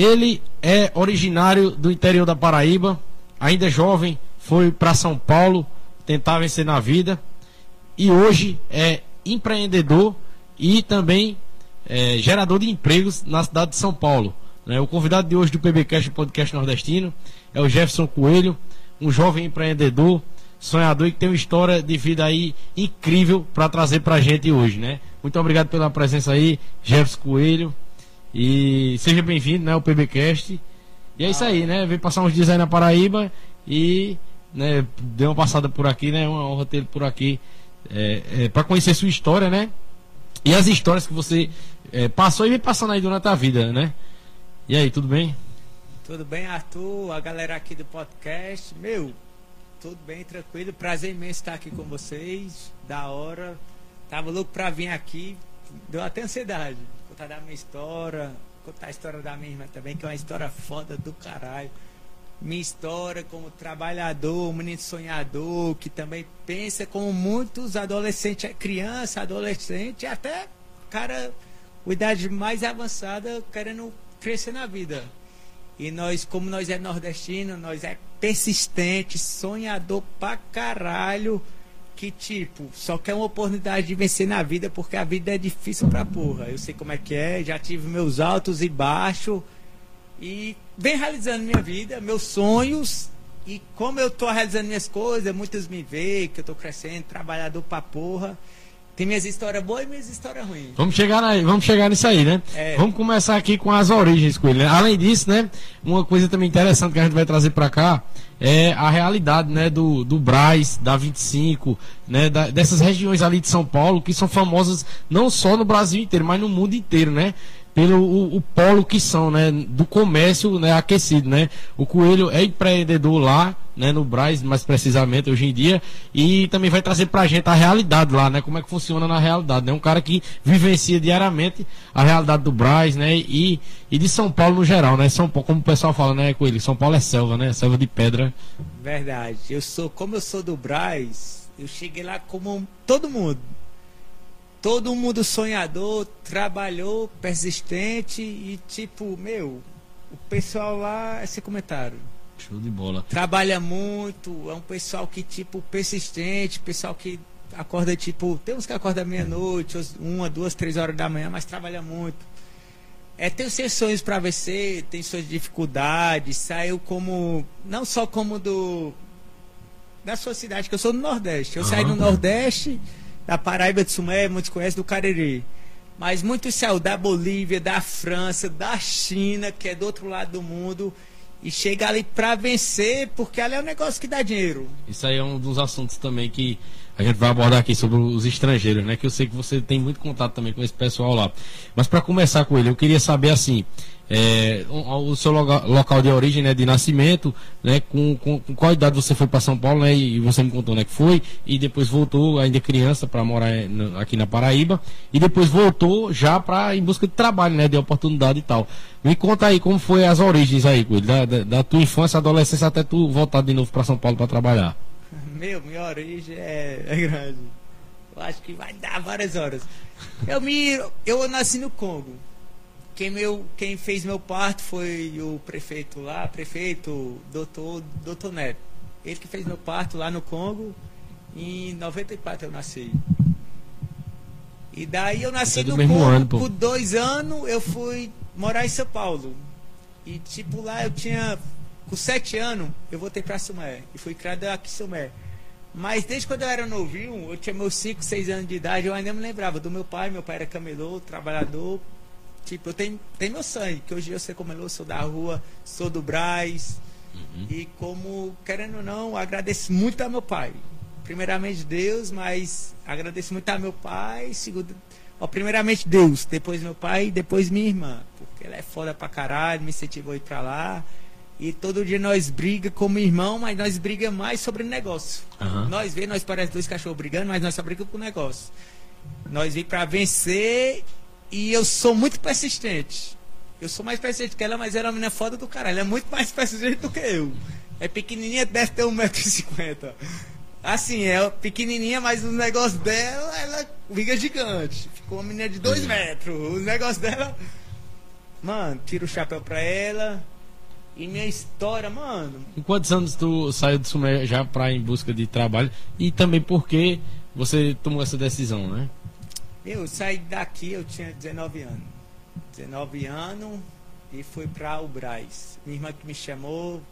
Ele é originário do interior da Paraíba, ainda jovem, foi para São Paulo tentar vencer na vida e hoje é empreendedor e também é, gerador de empregos na cidade de São Paulo. Né? O convidado de hoje do PBcast, podcast nordestino, é o Jefferson Coelho, um jovem empreendedor, sonhador e que tem uma história de vida aí incrível para trazer para a gente hoje, né? Muito obrigado pela presença aí, Jefferson Coelho. E seja bem-vindo, né, ao PBcast. E é isso aí, né? Vem passar uns dias aí na Paraíba e né, deu uma passada por aqui, né? Uma honra ter por aqui é, é, para conhecer sua história, né? E as histórias que você é, passou e vem passando aí durante a vida, né? E aí, tudo bem? Tudo bem, Arthur? A galera aqui do podcast. Meu, tudo bem, tranquilo. Prazer imenso estar aqui com vocês. Da hora. Tava louco pra vir aqui. Deu até ansiedade. Contar da minha história. Contar a história da minha irmã também, que é uma história foda do caralho. Minha história como trabalhador, menino sonhador, que também pensa como muitos adolescentes, é criança, adolescente, até cara com idade mais avançada querendo crescer na vida. E nós, como nós é nordestino, nós é persistente, sonhador pra caralho, que tipo, só quer uma oportunidade de vencer na vida, porque a vida é difícil pra porra. Eu sei como é que é, já tive meus altos e baixos, e vem realizando minha vida, meus sonhos, e como eu tô realizando minhas coisas, muitos me veem que eu tô crescendo, trabalhador pra porra. Tem minhas histórias boas e minhas histórias ruins. Vamos chegar, vamos chegar nisso aí, né? É. Vamos começar aqui com as origens com ele. Né? Além disso, né? Uma coisa também interessante que a gente vai trazer para cá é a realidade, né? Do, do Braz, da 25, né? Da, dessas regiões ali de São Paulo que são famosas não só no Brasil inteiro, mas no mundo inteiro, né? Pelo o, o, polo que são, né, do comércio, né, aquecido, né. O Coelho é empreendedor lá, né, no Braz, mais precisamente hoje em dia, e também vai trazer pra gente a realidade lá, né, como é que funciona na realidade, né. Um cara que vivencia diariamente a realidade do Braz, né, e, e de São Paulo no geral, né. São Paulo, como o pessoal fala, né, Coelho, São Paulo é selva, né, selva de pedra. Verdade. Eu sou, como eu sou do Braz, eu cheguei lá como todo mundo todo mundo sonhador, trabalhou, persistente e tipo, meu, o pessoal lá, esse comentário. Show de bola. Trabalha muito, é um pessoal que, tipo, persistente, pessoal que acorda, tipo, tem uns que acordam meia-noite, uma, duas, três horas da manhã, mas trabalha muito. É, tem os seus sonhos para vencer, tem suas dificuldades, saiu como, não só como do, da sua cidade, que eu sou do Nordeste. Eu uhum. saí do Nordeste da Paraíba de Sumé, muitos conhecem do Cariri. Mas muitos saiu da Bolívia, da França, da China, que é do outro lado do mundo, e chega ali para vencer, porque ali é um negócio que dá dinheiro. Isso aí é um dos assuntos também que a gente vai abordar aqui sobre os estrangeiros, né? Que eu sei que você tem muito contato também com esse pessoal lá. Mas para começar com ele, eu queria saber assim, é, o, seu local, local de origem, né, de nascimento, né, com, com, com qual idade você foi para São Paulo, né, e você me contou, né, que foi, e depois voltou ainda criança para morar aqui na Paraíba, e depois voltou já para em busca de trabalho, né, de oportunidade e tal. Me conta aí como foi as origens aí, da, da, da tua infância, adolescência até tu voltar de novo para São Paulo para trabalhar. Meu, minha origem é, é grande. Eu acho que vai dar várias horas. Eu me, eu nasci no Congo quem, meu, quem fez meu parto foi o prefeito lá, prefeito doutor, doutor Neto. Ele que fez meu parto lá no Congo. Em 94 eu nasci. E daí eu nasci é no Congo. Ano, por dois anos eu fui morar em São Paulo. E tipo lá eu tinha. Com sete anos eu voltei pra Sumé. E fui criado aqui em Sumé. Mas desde quando eu era novinho, eu tinha meus 5, 6 anos de idade, eu ainda me lembrava do meu pai. Meu pai era camelô, trabalhador, Tipo, eu tenho, tenho meu sangue, que hoje eu sei como eu sou da rua, sou do Braz. Uhum. E como, querendo ou não, agradeço muito a meu pai. Primeiramente Deus, mas agradeço muito a meu pai. Segundo, ó, primeiramente Deus, depois meu pai, depois minha irmã. Porque ela é foda pra caralho, me incentivou a ir pra lá. E todo dia nós briga como irmão, mas nós briga mais sobre negócio. Uhum. Nós vê, nós parece dois cachorros brigando, mas nós só brigamos com negócio. Nós vim para vencer e eu sou muito persistente. Eu sou mais persistente que ela, mas ela é uma menina foda do caralho. Ela é muito mais persistente do que eu. É pequenininha, deve ter 1,50m. Assim, é pequenininha, mas o negócio dela, ela fica gigante. Ficou uma menina de 2 metros. O negócio dela. mano, tiro o chapéu pra ela. E minha história, mano. Em quantos anos tu saiu do Sumé já pra em busca de trabalho? E também por que você tomou essa decisão, né? Eu saí daqui, eu tinha 19 anos. 19 anos e fui pra o Braz. Minha irmã que me chamou.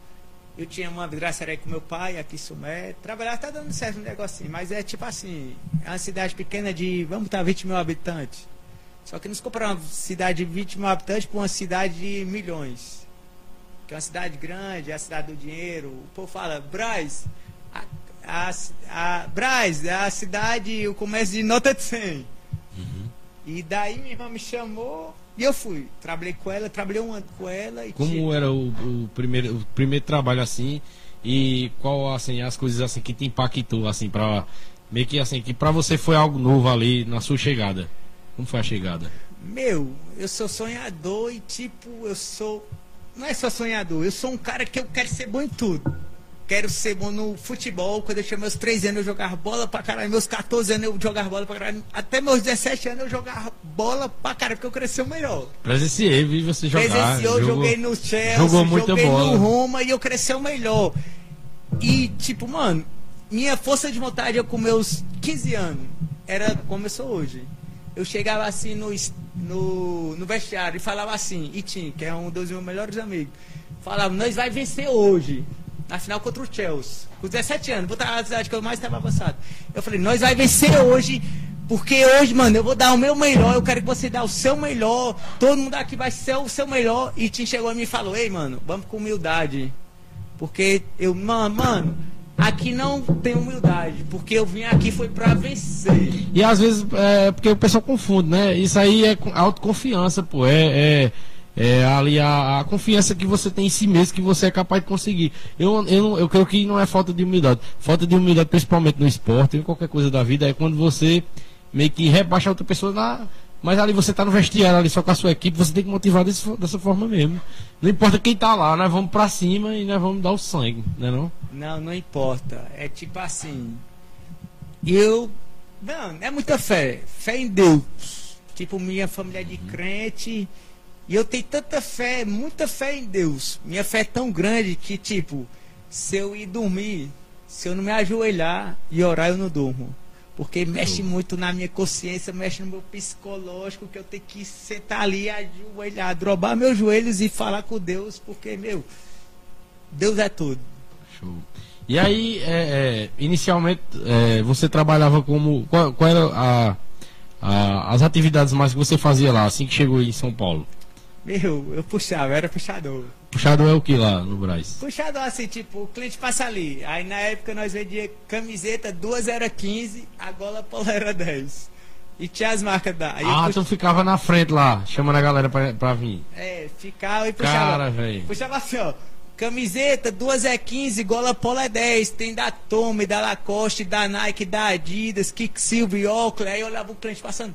Eu tinha uma vidraçaria com meu pai aqui em Sumé. Trabalhar tá dando certo um negocinho, mas é tipo assim, é uma cidade pequena de, vamos estar 20 mil habitantes. Só que nos comparar uma cidade de 20 mil habitantes com uma cidade de milhões. Que é uma cidade grande, é a cidade do dinheiro. O povo fala, Braz, a, a, a, Braz é a cidade, o comércio de nota de 100. E daí minha irmã me chamou e eu fui. Trabalhei com ela, trabalhei um ano com ela. E Como tinha- era o, o primeiro, o primeiro trabalho assim? E qual assim as coisas assim que te impactou assim para meio que assim que para você foi algo novo ali na sua chegada? Como foi a chegada? Meu, eu sou sonhador e tipo, eu sou. Não é só sonhador, eu sou um cara que eu quero ser bom em tudo. Quero ser bom no futebol. Quando eu tinha meus 3 anos, eu jogava bola pra caralho. Meus 14 anos, eu jogava bola pra caralho. Até meus 17 anos, eu jogava bola pra caralho, porque eu cresci o melhor. Presenciei, vi você jogar. Presenciou, jogou- joguei no Chelsea, jogou muita joguei bola. no Roma e eu cresci o melhor. E, tipo, mano, minha força de vontade, eu com meus 15 anos, era como eu sou hoje. Eu chegava assim no, no, no vestiário e falava assim, Itim, que é um dos meus melhores amigos, falava, nós vai vencer hoje, na final contra o Chelsea. Com 17 anos, botar a cidade que eu mais estava avançado. Eu falei, nós vai vencer hoje, porque hoje, mano, eu vou dar o meu melhor, eu quero que você dê o seu melhor, todo mundo aqui vai ser o seu melhor. E Tim chegou e falou, ei, mano, vamos com humildade. Porque eu, mano, mano, aqui não tem humildade, porque eu vim aqui foi pra vencer. E às vezes é porque o pessoal confunde, né? Isso aí é autoconfiança, pô. É, é, é ali a, a confiança que você tem em si mesmo, que você é capaz de conseguir. Eu, eu, não- eu creio que não é falta de humildade. Falta de humildade, principalmente no esporte, em qualquer coisa da vida, é quando você meio que rebaixa outra pessoa na. Mas ali você tá no vestiário ali só com a sua equipe, você tem que motivar desse dessa forma mesmo. Não importa quem tá lá, nós vamos pra cima e nós vamos dar o sangue, né não? Não, não importa. É tipo assim. Eu. Não, é muita fé. Fé em Deus. Tipo, minha família é de crente. E eu tenho tanta fé, muita fé em Deus. Minha fé é tão grande que, tipo, se eu ir dormir, se eu não me ajoelhar e orar, eu não durmo. Porque mexe muito na minha consciência, mexe no meu psicológico, que eu tenho que sentar ali, ajoelhar, drobar meus joelhos e falar com Deus, porque, meu, Deus é tudo. Show. E aí, é, é, inicialmente, é, você trabalhava como. Qual, qual era a, a- as atividades mais que você fazia lá, assim que chegou em São Paulo? Meu, eu puxava, eu era puxador. Puxado é o que lá no Braz? Puxador assim, tipo, o cliente passa ali. Aí na época nós vendia camiseta, duas era 15, a gola polo era 10. E tinha as marcas da. Aí eu Ah, pux- tu ficava na frente lá, chamando a galera pra, pra vir. É, ficava e puxava. Cara, velho. Puxava assim, ó. Camiseta, duas é 15, gola polo é 10. Tem da Tommy, da Lacoste, da Nike, da Adidas, Kicksilver, Oakley. Aí eu olhava o cliente passando.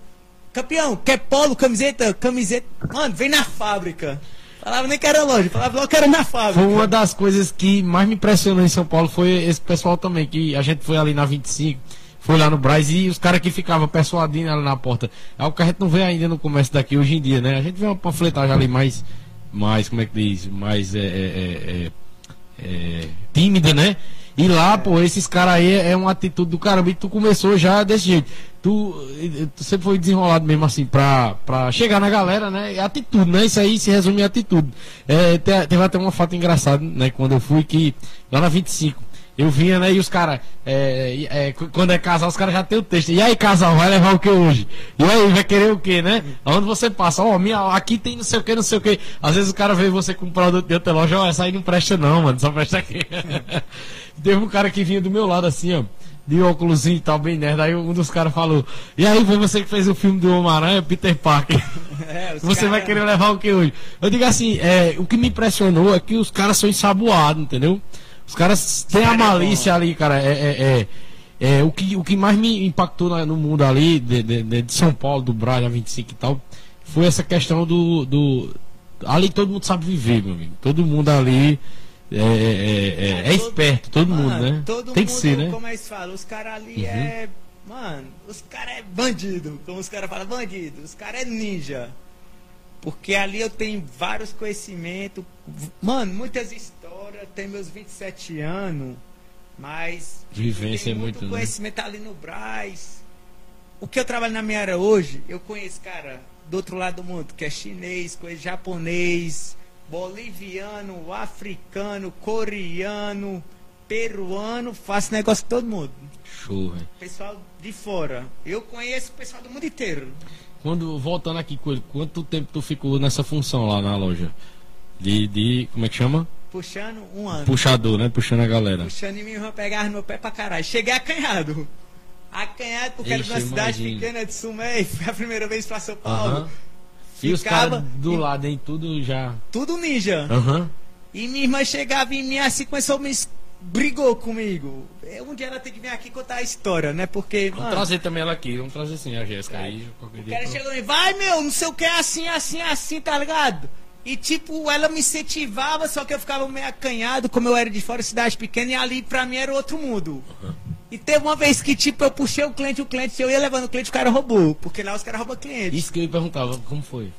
Campeão, quer polo, camiseta? Camiseta. Mano, vem na fábrica. Falava nem que era loja, falava logo que era na fábrica. Foi uma das coisas que mais me impressionou em São Paulo foi esse pessoal também, que a gente foi ali na 25, foi lá no Braz e os caras que ficavam persuadindo ali na porta. É algo que a gente não vê ainda no comércio daqui hoje em dia, né? A gente vê uma panfletagem ali mais, mais como é que diz, mais é, é, é, é, é, tímida, né? E lá, pô, esses caras aí é uma atitude do caramba. E tu começou já desse jeito. Tu, tu sempre foi desenrolado mesmo assim pra, pra chegar na galera, né? É atitude, né? Isso aí se resume em atitude. É, te- teve até uma foto engraçada, né? Quando eu fui que lá na 25. Eu vinha, né? E os caras, é, é, qu- quando é casal, os caras já tem o texto. E aí, casal, vai levar o que hoje? E aí, vai querer o que, né? Aonde você passa? Ó, minha, aqui tem não sei o que, não sei o que. Às vezes o cara vê você com um produto de outra loja, ó, essa aí não presta não, mano, só presta aqui. Teve um cara que vinha do meu lado assim, ó. De óculos e tal, bem nerd. Aí um dos caras falou: E aí, foi você que fez o filme do Homem-Aranha, Peter Parker. É, Você cara- vai querer levar o que hoje? Eu digo assim, é, o que me impressionou é que os caras são ensaboados, entendeu? Os caras têm a cara é malícia ali, cara. É, é, é, é, o, que, o que mais me impactou no mundo ali, de, de- de- de São Paulo, do Braga 25 e tal, foi essa questão do, do. Ali todo mundo sabe viver, meu amigo. Todo mundo ali é, é, é, é todo- esperto, todo Mano, mundo, né? Todo Tem que mundo, ser, né? Como é que se fala? Os caras ali Uhum. é. Mano, os caras é bandido. Como os caras falam, bandido. Os caras é ninja. Porque ali eu tenho vários conhecimentos. Mano, muitas histórias. Tenho meus 27 anos. Mas. Vivência é muito. muito conhecimento né? ali no Braz. O que eu trabalho na minha área hoje, eu conheço, cara, do outro lado do mundo, que é chinês, conheço japonês, boliviano, africano, coreano, peruano, faço negócio com todo mundo. Show, velho. Pessoal de fora. Eu conheço o pessoal do mundo inteiro. Quando, voltando aqui com ele, quanto tempo tu ficou nessa função lá na loja? De, de como é que chama? Puxando um ano. Puxador, né? Puxando a galera. Puxando e minha irmã pegava no meu pé pra caralho. Cheguei acanhado. Acanhado porque Ixi, era de uma cidade pequena de Sumé. Foi a primeira vez pra São Paulo. Uh -huh. E os caras do e... lado, hein? Tudo já. Tudo ninja. Aham. Uh -huh. E minha irmã chegava em mim assim, começou a me brigou comigo. É, um dia ela tem que vir aqui contar a história, né? Porque. Vamos mano, trazer também ela aqui, vamos trazer sim a Jéssica aí. O cara chegou e vai, meu, não sei o que, assim, assim, assim, tá ligado? E tipo, ela me incentivava, só que eu ficava meio acanhado, como eu era de fora, cidade pequena, e ali pra mim era outro mundo. Uhum. E teve uma vez que, tipo, eu puxei o cliente, o cliente, eu ia levando o cliente, o cara roubou. Porque lá os caras roubam cliente. Isso que eu me perguntava, como foi?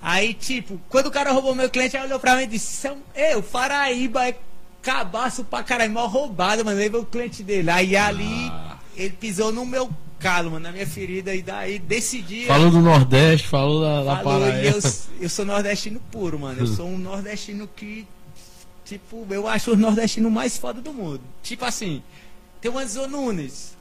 Aí, tipo, quando o cara roubou meu cliente, aí olhou pra mim e disse, eu, Faraíba é cabaço pra caralho, mal roubado, mano. Aí veio o cliente dele. Aí ali, ah. ele pisou no meu calo, mano, na minha ferida. E daí, desse dia. Falou do Nordeste, falou da, da falou. Eu, eu sou nordestino puro, mano. Eu sou um nordestino que. Tipo, eu acho o nordestino mais foda do mundo. Tipo assim, tem o Anzo Nunes.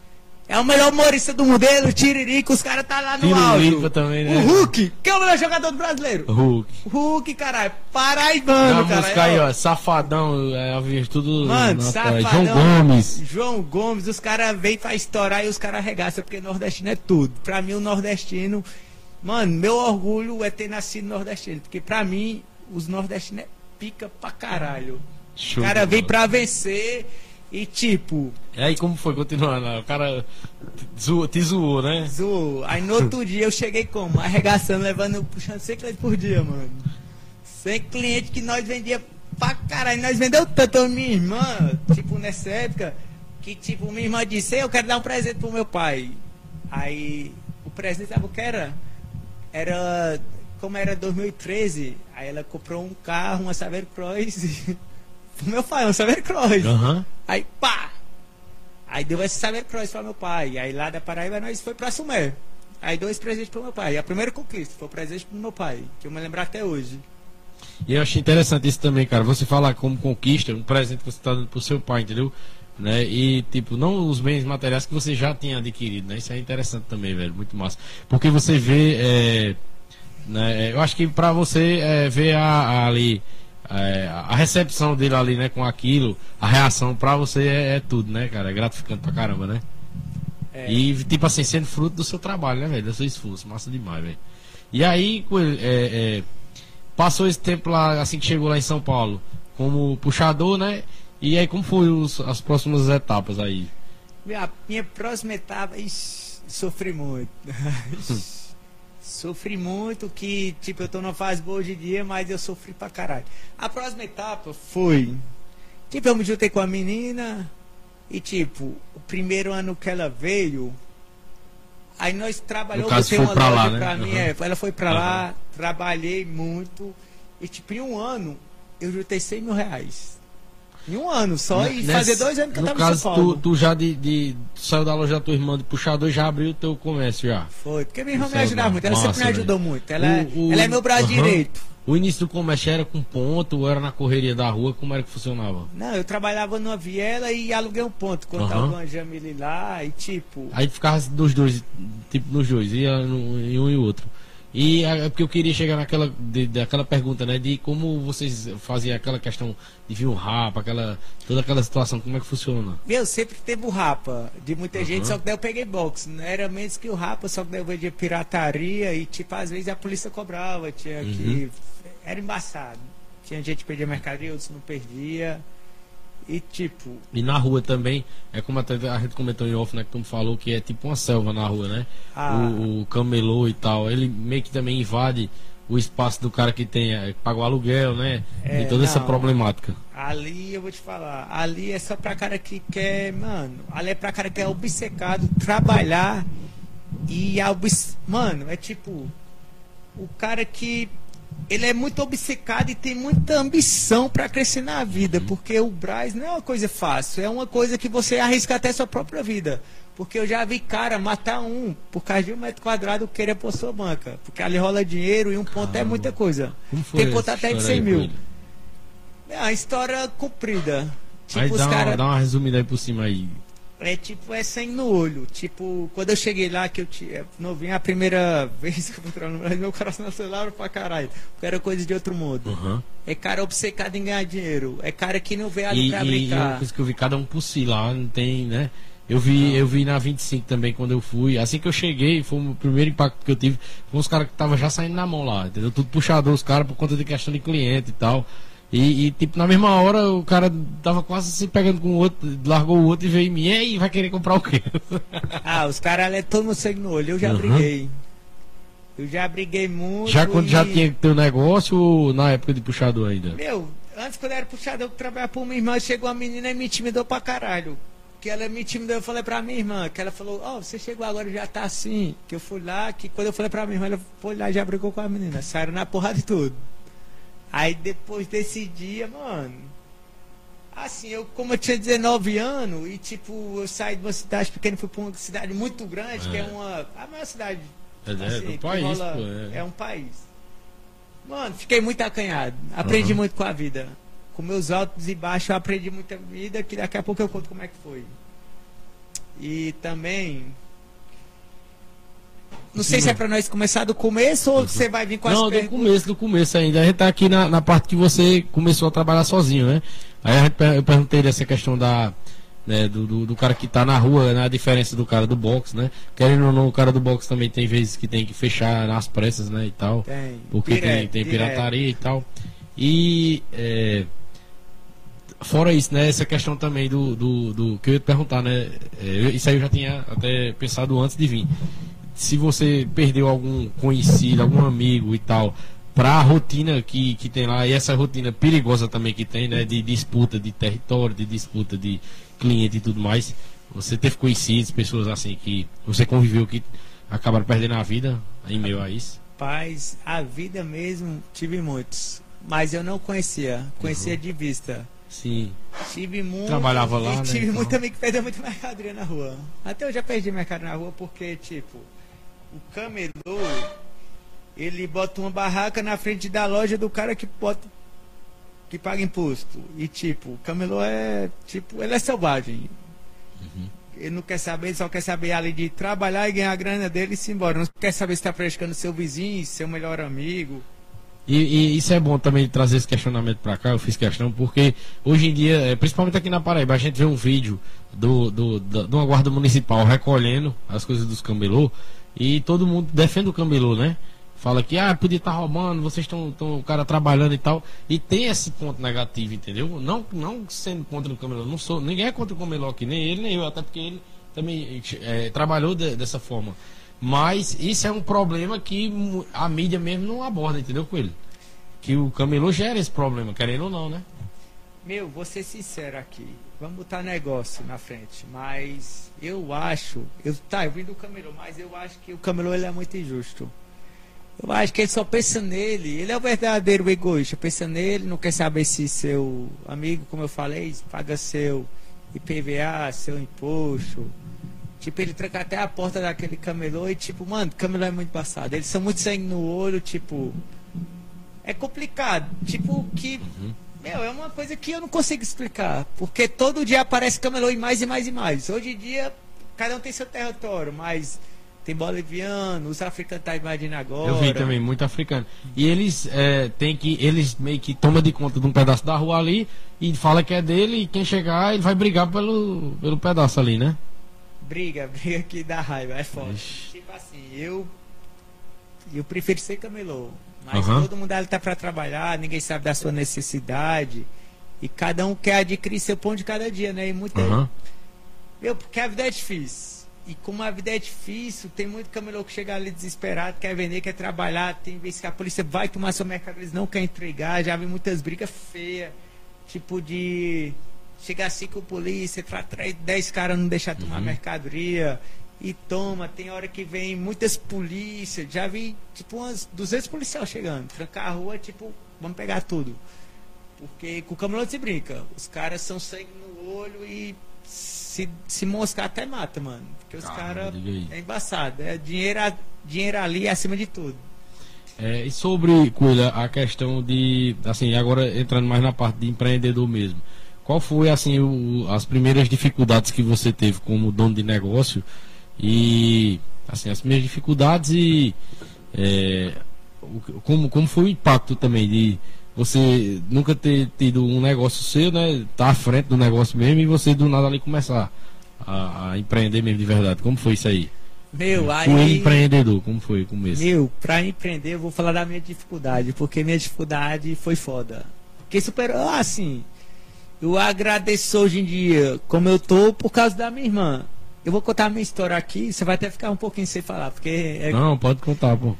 É o melhor humorista do mundo. Ele, o Tiririca, os caras tá lá no Tiririca também, né? O Hulk, que é o melhor jogador do brasileiro. Hulk. Hulk, caralho. Paraibano, cara. música aí, ó. Safadão, é, a tudo. Mano, Safadão. João Gomes. João Gomes, os caras vêm pra estourar e os caras arregaçam, porque nordestino é tudo. Pra mim, o nordestino. Mano, meu orgulho é ter nascido nordestino. Porque pra mim, os nordestinos é pica pra caralho. Show, o cara vem pra vencer. E tipo. E aí como foi continuando? O cara zoou, te zoou, né? Zoou. Aí no outro dia eu cheguei como? Arregaçando, levando, puxando 100 clientes por dia, mano. 100 clientes que nós vendia pra caralho. Nós vendeu tanto, minha irmã, tipo, nessa época, que tipo, minha irmã disse, eu quero dar um presente pro meu pai. Aí o presente sabe o que era? Era. Como era 2013, aí ela comprou um carro, uma Saveiro Cross. pro meu pai, um Saveiro Cross. Uhum. Aí, pá! Aí deu esse Saber Cross para meu pai. Aí lá da Paraíba nós foi para Sumé. Aí dois presentes para meu pai. A primeira conquista foi o presente pro meu pai, que eu me lembro até hoje. E eu achei interessante isso também, cara. Você falar como conquista, um presente que você está dando pro seu pai, entendeu? Né? E, tipo, não os bens materiais que você já tinha adquirido, né? Isso é interessante também, velho. Muito massa. Porque você vê. É, né? Eu acho que para você é, ver a, a, ali é, a recepção dele ali, né, com aquilo, a reação pra você é, é tudo, né, cara? É gratificante pra caramba, né? É. E, tipo assim, sendo fruto do seu trabalho, né, velho? Do seu esforço. Massa demais, velho. E aí, é, é, passou esse tempo lá, assim que chegou lá em São Paulo, como puxador, né? E aí, como foram as próximas etapas aí? Minha, minha próxima etapa, ixi, sofri muito. Sofri muito, que, tipo, eu tô numa fase boa de dia, mas eu sofri pra caralho. A próxima etapa foi. Tipo, eu me juntei com a menina e, tipo, o primeiro ano que ela veio, aí nós trabalhamos. Caso, foi pra lá, né? Pra mim, uhum. é, ela foi pra uhum. lá, trabalhei muito. E, tipo, em um ano, eu juntei 100 mil reais. Em um ano só, e Nesse, fazer dois anos que eu tava caso, em São Paulo. Tu, tu já de, de, saiu da loja da tua irmã de puxador e já abriu o teu comércio já? Foi, porque minha irmã me ajudava muito, ela Massa, sempre me ajudou velho. muito. Ela, é, o, ela é meu braço direito. O início do comércio era com ponto ou era na correria da rua? Como era que funcionava? Não, eu trabalhava numa viela e aluguei um ponto. Quando uhum. tava Jamile lá e tipo. Aí ficava dos dois, tipo nos dois, ia no, em um e outro. E é porque eu queria chegar naquela de, daquela pergunta, né? De como vocês faziam aquela questão de vir um rapa, aquela, toda aquela situação, como é que funciona? Meu, sempre teve o rapa de muita uhum. gente, só que daí eu peguei boxe. Não era menos que o rapa, só que daí eu vendia pirataria e tipo, às vezes a polícia cobrava, tinha uhum. que. Era embaçado. Tinha gente que perdia mercadoria, outros não perdia. E tipo. E na rua também, é como até a gente comentou em off, né? Que tu falou que é tipo uma selva na rua, né? Ah. O, o, camelô e tal. Ele meio que também invade o espaço do cara que tem, é, paga o aluguel, né? É, e toda não, essa problemática. Ali eu vou te falar, ali é só pra cara que quer, mano, ali é pra cara que é obcecado, trabalhar e obs... mano, é tipo o cara que ele é muito obcecado e tem muita ambição para crescer na vida, porque o Braz não é uma coisa fácil, é uma coisa que você arrisca até sua própria vida. Porque eu já vi cara matar um por causa de um metro quadrado querer pôr sua banca. Porque ali rola dinheiro e um ponto Caramba. é muita coisa. Tem conta até de 100 mil. É uma história comprida. Tipo, dá, cara... dá uma resumida aí por cima aí. É tipo, é sangue no olho. Tipo, quando eu cheguei lá, que eu tinha. É, novinho, a primeira vez que eu fui no Brasil, meu coração acelerou pra caralho. Porque era coisa de outro mundo. Uhum. É cara obcecado em ganhar dinheiro. É cara que não vê ali e, pra brincar. E, e que eu vi cada um por si lá, não tem, né? Eu vi, eu vi na 25 também quando eu fui. Assim que eu cheguei, foi o primeiro impacto que eu tive. Foi uns caras que estavam já saindo na mão lá, entendeu? Tudo puxador, os caras por conta de questão de cliente e tal. E, e, tipo, na mesma hora o cara tava quase se pegando com o outro, largou o outro e veio em mim, e aí, vai querer comprar o quê? ah, os caras é todo mundo sangue no olho, eu já uhum. briguei. Eu já briguei muito. Já quando e... já tinha teu negócio ou na época de puxador ainda? Meu, antes quando eu era puxador, eu trabalhava por minha irmã, chegou uma menina e me intimidou pra caralho que ela me intimidou, eu falei pra minha irmã, que ela falou, ó, oh, você chegou agora já tá assim, que eu fui lá, que quando eu falei pra minha irmã, ela foi lá e já brigou com a menina, saíram na porrada de tudo. Aí depois desse dia, mano, assim, eu como eu tinha 19 anos, e tipo, eu saí de uma cidade pequena e fui pra uma cidade muito grande, é. que é uma. A maior cidade. É, é assim, é, país, rola, pô, é. é um país. Mano, fiquei muito acanhado. Aprendi uhum. muito com a vida com meus altos e baixos, eu aprendi muita vida, que daqui a pouco eu conto como é que foi. E também. Não sei Sim. se é para nós começar do começo ou você vai vir com as Não, do começo, do começo ainda. A gente tá aqui na, na parte que você começou a trabalhar sozinho, né? Aí gente, eu perguntei dessa questão da. Né, do, do, do, cara que tá na rua, né, diferença do cara do box, né? Querendo ou não, o cara do box também tem vezes que tem que fechar nas pressas, né? E tal. Tem. Porque direto, tem, tem pirataria direto. e tal. E. É, Fora isso, né? Essa questão também do, do, do que eu ia te perguntar, né? É, isso aí eu já tinha até pensado antes de vir. Se você perdeu algum conhecido, algum amigo e tal, para a rotina que, que tem lá, e essa rotina perigosa também que tem, né? De disputa de território, de disputa de cliente e tudo mais. Você teve conhecidos, pessoas assim que você conviveu que acabaram perdendo a vida em meio a isso? Paz, a vida mesmo, tive muitos. Mas eu não conhecia, conhecia uhum. de vista. Sim. Tive muito. Trabalhava lá, né? Tive então. muito amigo que perdeu muito mercadoria na rua. Até eu já perdi mercado na rua porque, tipo, o camelô, ele bota uma barraca na frente da loja do cara que bota. que paga imposto. E, tipo, o camelô é. Tipo, ele é selvagem. Uhum. Ele não quer saber, ele só quer saber ali de trabalhar e ganhar a grana dele e se embora. Não quer saber se está prejudicando seu vizinho, seu melhor amigo. E, e, isso é bom também trazer esse questionamento para cá, eu fiz questão, porque hoje em dia, é, principalmente aqui na Paraíba, a gente vê um vídeo do, do, do, de uma guarda municipal recolhendo as coisas dos camelô e todo mundo defende o camelô, né? Fala que ah, podia estar tá roubando, vocês estão o cara trabalhando e tal. E tem esse ponto negativo, entendeu? Não, não sendo contra o camelô, não sou, ninguém é contra o camelô aqui, nem ele, nem eu, até porque ele também é, trabalhou de, dessa forma. Mas isso é um problema que a mídia mesmo não aborda, entendeu, Coelho? Que o camelô gera esse problema, querendo ou não, né? Meu, vou ser sincero aqui. Vamos botar negócio na frente. Mas eu acho. Eu, tá, eu vim do camelô, mas eu acho que o camelô ele é muito injusto. Eu acho que ele só pensa nele. Ele é o verdadeiro egoísta. Pensa nele, não quer saber se seu amigo, como eu falei, paga seu IPVA, seu imposto Tipo, ele tranca até a porta daquele camelô e, tipo, mano, camelô é muito passado. Eles são muito sangue no olho, tipo. É complicado. Tipo, que. Uhum. Meu, é uma coisa que eu não consigo explicar. Porque todo dia aparece camelô e mais e mais e mais. Hoje em dia, cada um tem seu território, mas tem boliviano, os africanos tá invadindo agora. Eu vi também, muito africano. E eles é, tem que. Eles meio que tomam de conta de um pedaço da rua ali e fala que é dele e quem chegar ele vai brigar pelo, pelo pedaço ali, né? briga, briga que dá raiva, é foda. Tipo assim, eu. Eu prefiro ser camelô. Mas uhum. todo mundo ali tá para trabalhar, ninguém sabe da sua necessidade. E cada um quer adquirir seu pão de cada dia, né? E muita. Uhum. Meu, porque a vida é difícil. E como a vida é difícil, tem muito camelô que chega ali desesperado, quer vender, quer trabalhar. Tem vezes que a polícia vai tomar seu mercado, eles não querem entregar. Já vi muitas brigas feias. Tipo de chegar assim com polícia, 10 caras não deixar tomar uhum. mercadoria. E toma. Tem hora que vem muitas polícias. Já vi, tipo, umas 200 policiais chegando. Trancar a rua, tipo, vamos pegar tudo. Porque com o camelô se brinca. Os caras são sangue no olho e se, se moscar até mata, mano. Porque os caras. É embaçado. É dinheiro, dinheiro ali acima de tudo. É, e sobre, Coelho, a questão de. Assim, agora entrando mais na parte de empreendedor mesmo. Qual foi, assim, o, as primeiras dificuldades que você teve como dono de negócio? E, assim, as primeiras dificuldades e. É, como, como foi o impacto também de você nunca ter tido um negócio seu, né? Tá à frente do negócio mesmo e você do nada ali começar a, a empreender mesmo de verdade. Como foi isso aí? Meu, aí. Empreendedor, como foi o começo? Meu, pra empreender eu vou falar da minha dificuldade, porque minha dificuldade foi foda. Porque superou, assim. Eu agradeço hoje em dia como eu tô por causa da minha irmã. Eu vou contar a minha história aqui, você vai até ficar um pouquinho sem falar, porque. É... Não, pode contar, pô.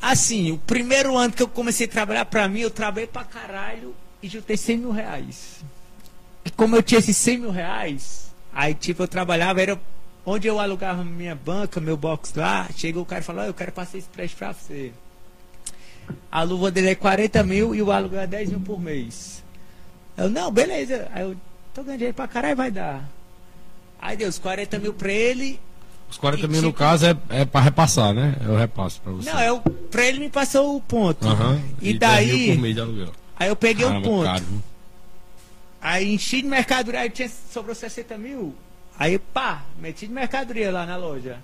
Assim, o primeiro ano que eu comecei a trabalhar pra mim, eu trabalhei pra caralho e juntei 100 mil reais. E como eu tinha esses 100 mil reais, aí tipo, eu trabalhava, era onde eu alugava minha banca, meu box lá, chegou o cara e falou, oh, eu quero passar esse prédio pra você. A luva dele é 40 mil e o aluguel é 10 mil por mês. Eu, não, beleza. Aí eu, tô ganhando dinheiro pra caralho, vai dar. Aí deu os 40 mil pra ele os 40 mil, no caso, é, é para repassar, né? Eu repasso para você. Não, é o, pra ele me passou o ponto. Uhum. E, e daí. Aí eu peguei o ponto. Caro, aí enchi de mercadoria, aí tinha, sobrou 60 mil. Aí, pá, meti de mercadoria lá na loja.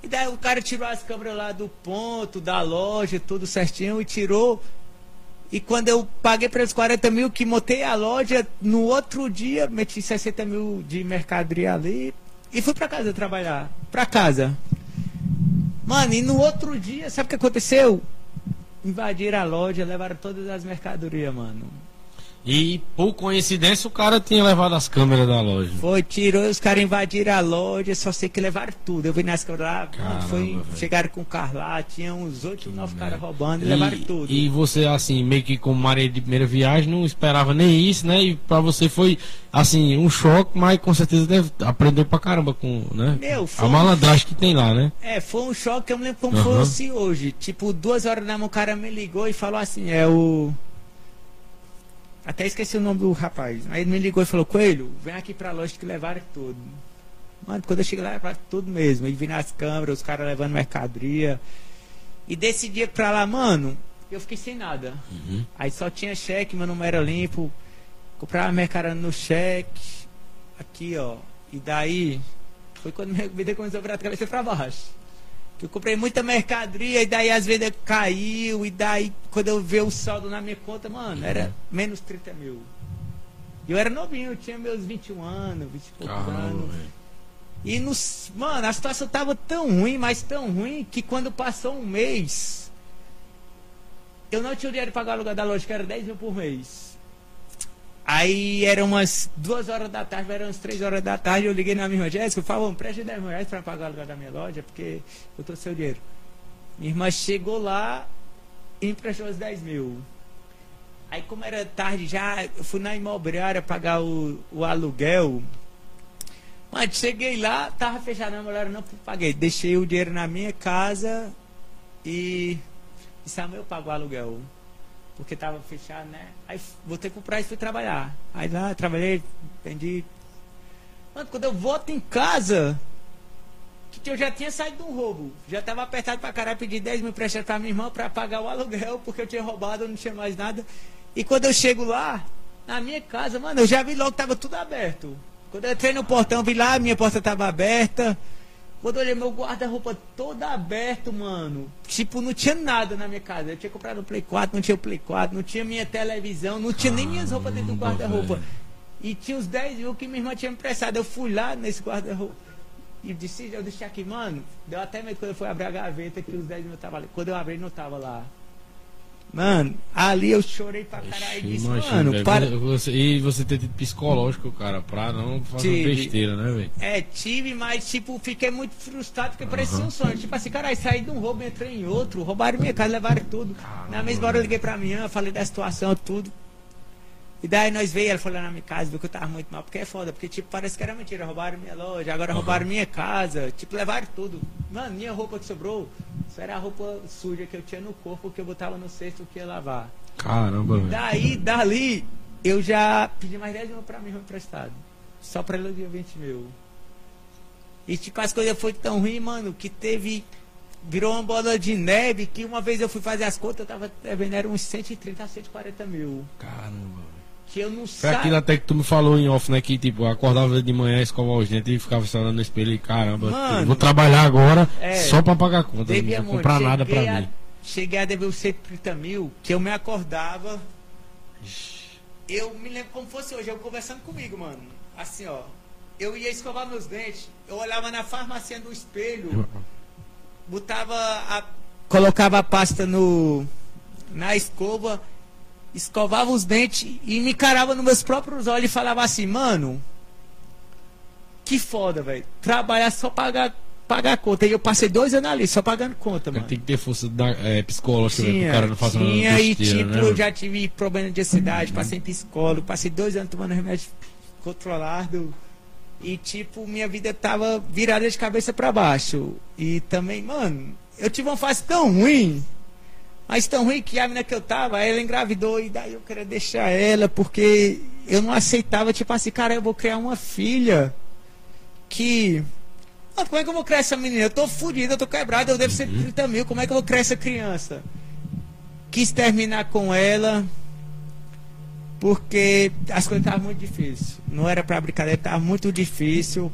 E daí o cara tirou as câmeras lá do ponto, da loja, tudo certinho, e tirou. E quando eu paguei para os 40 mil, que montei a loja, no outro dia, meti 60 mil de mercadoria ali, e fui pra casa trabalhar. Pra casa. Mano, e no outro dia, sabe o que aconteceu? Invadiram a loja, levaram todas as mercadorias, mano. E por coincidência o cara tinha levado as câmeras da loja. Foi, tirou, os caras invadiram a loja, só sei que levaram tudo. Eu vi nas câmeras lá, Caramba, foi, chegaram com o carro lá, tinha uns oito, nove caras roubando e, e, levaram tudo. E você, assim, meio que como marinha de primeira viagem, não esperava nem isso, né? E pra você foi, assim, um choque, mas com certeza deve aprender pra caramba com, né? Meu, foi a malandragem um... que tem lá, né? É, foi um choque, eu me lembro como uhum. fosse hoje. Tipo, duas horas da manhã o cara me ligou e falou assim, é o até esqueci o nome do rapaz. Aí ele me ligou e falou, Coelho, vem aqui pra loja que levaram tudo. Mano, quando eu cheguei lá, levaram tudo mesmo. E vi nas câmeras, os caras levando mercadoria. E desse dia pra lá, mano, eu fiquei sem nada. Uhum. Aí só tinha cheque, meu número era limpo. Comprava mercadoria no cheque. Aqui, ó. E daí, foi quando minha vida começou a virar de cabeça pra baixo. Que eu comprei muita mercadoria e daí as vendas caiu e daí quando eu vi o saldo na minha conta, mano, era menos 30 mil. Eu era novinho, eu tinha meus 21 anos, 20 e poucos anos. E nos, mano, a situação tava tão ruim, mas tão ruim, que quando passou um mês, eu não tinha o dinheiro para pagar o aluguel da loja, que era 10 mil por mês. Aí eram umas duas horas da tarde, eram umas três horas da tarde, eu liguei na minha irmã Jéssica, falei, preste 10 mil reais para pagar o aluguel da minha loja, porque eu tô seu dinheiro. Minha irmã chegou lá e emprestou os 10 mil. Aí como era tarde já, eu fui na imobiliária pagar o, o aluguel. Mas cheguei lá, tava fechado, não, mulher não paguei. Deixei o dinheiro na minha casa e, e Samuel pagou o aluguel porque estava fechado, né? Aí voltei com o prazo e fui trabalhar. Aí lá, trabalhei, vendi. Mano, quando eu volto em casa, que eu já tinha saído de um roubo. Já estava apertado pra caralho, pedi 10 mil emprestados pra minha irmã para pagar o aluguel, porque eu tinha roubado, eu não tinha mais nada. E quando eu chego lá, na minha casa, mano, eu já vi logo que tava tudo aberto. Quando eu entrei no portão, vi lá, minha porta estava aberta. Quando eu olhei meu guarda-roupa todo aberto, mano. Tipo, não tinha nada na minha casa. Eu tinha comprado o Play 4, não tinha o Play 4, não tinha minha televisão, não tinha nem minhas roupas dentro do guarda-roupa. E tinha os 10 mil que minha irmã tinha emprestado. Eu fui lá nesse guarda-roupa. E disse, eu deixei aqui, mano. Deu até medo quando eu fui abrir a gaveta que os 10 mil estavam ali. Quando eu abri, não tava lá. Mano, ali eu chorei pra caralho e disse, mano, para... Você, e você ter tido psicológico, cara, pra não fazer tive. besteira, né, velho? É, tive, mas, tipo, fiquei muito frustrado, porque uhum. parecia um sonho. Tipo assim, caralho, saí de um roubo, entrei em outro, roubaram minha casa, levaram tudo. Caramba, Na mesma hora eu liguei pra minha, falei da situação, tudo. E daí nós veio, ela foi lá na minha casa, viu que eu tava muito mal, porque é foda, porque tipo, parece que era mentira, roubaram minha loja, agora Uhum. roubaram minha casa, tipo, levaram tudo. Mano, minha roupa que sobrou, isso era a roupa suja que eu tinha no corpo, que eu botava no cesto que ia lavar. Caramba, velho. Daí, dali, eu já pedi mais 10 mil pra mim emprestado. Só pra ela dia 20 mil. E tipo, as coisas foi tão ruim, mano, que teve. Virou uma bola de neve que uma vez eu fui fazer as contas, eu tava devendo era uns 130 a 140 mil. Caramba. Que eu não Foi aquilo até que tu me falou em off, né? Que tipo, eu acordava de manhã, escovava os dentes e ficava só olhando no espelho e caramba, Mano. vou trabalhar agora É. só pra pagar a conta. Não vou comprar nada pra a- mim. Cheguei a dever os 130 mil, que eu me acordava. Eu me lembro como fosse hoje, eu conversando comigo, mano. Assim, ó. Eu ia escovar meus dentes, eu olhava na farmácia do espelho, botava a. Colocava a pasta no. na escova, escovava os dentes e me encarava nos meus próprios olhos e falava assim, mano. Que foda, velho. Trabalhar só pagar, pagar conta. E eu passei dois anos ali, só pagando conta, mano. Tem que ter força da, é, psicológica, né, Tinha, pro cara não fazer uma tinha e besteira, tipo, né, eu já tive problema de ansiedade, passei em psicólogo, passei dois anos tomando remédio controlado e tipo, minha vida tava virada de cabeça pra baixo. E também, mano, eu tive uma fase tão ruim, mas tão ruim que a menina que eu tava, ela engravidou e daí eu queria deixar ela porque eu não aceitava, tipo assim, cara, eu vou criar uma filha que Mano, como é que eu vou criar essa menina? Eu tô fodido, eu tô quebrado, eu devo ser 30 mil. Como é que eu vou criar essa criança? Quis terminar com ela porque as coisas estavam muito difíceis. Não era pra brincadeira, tava muito difícil.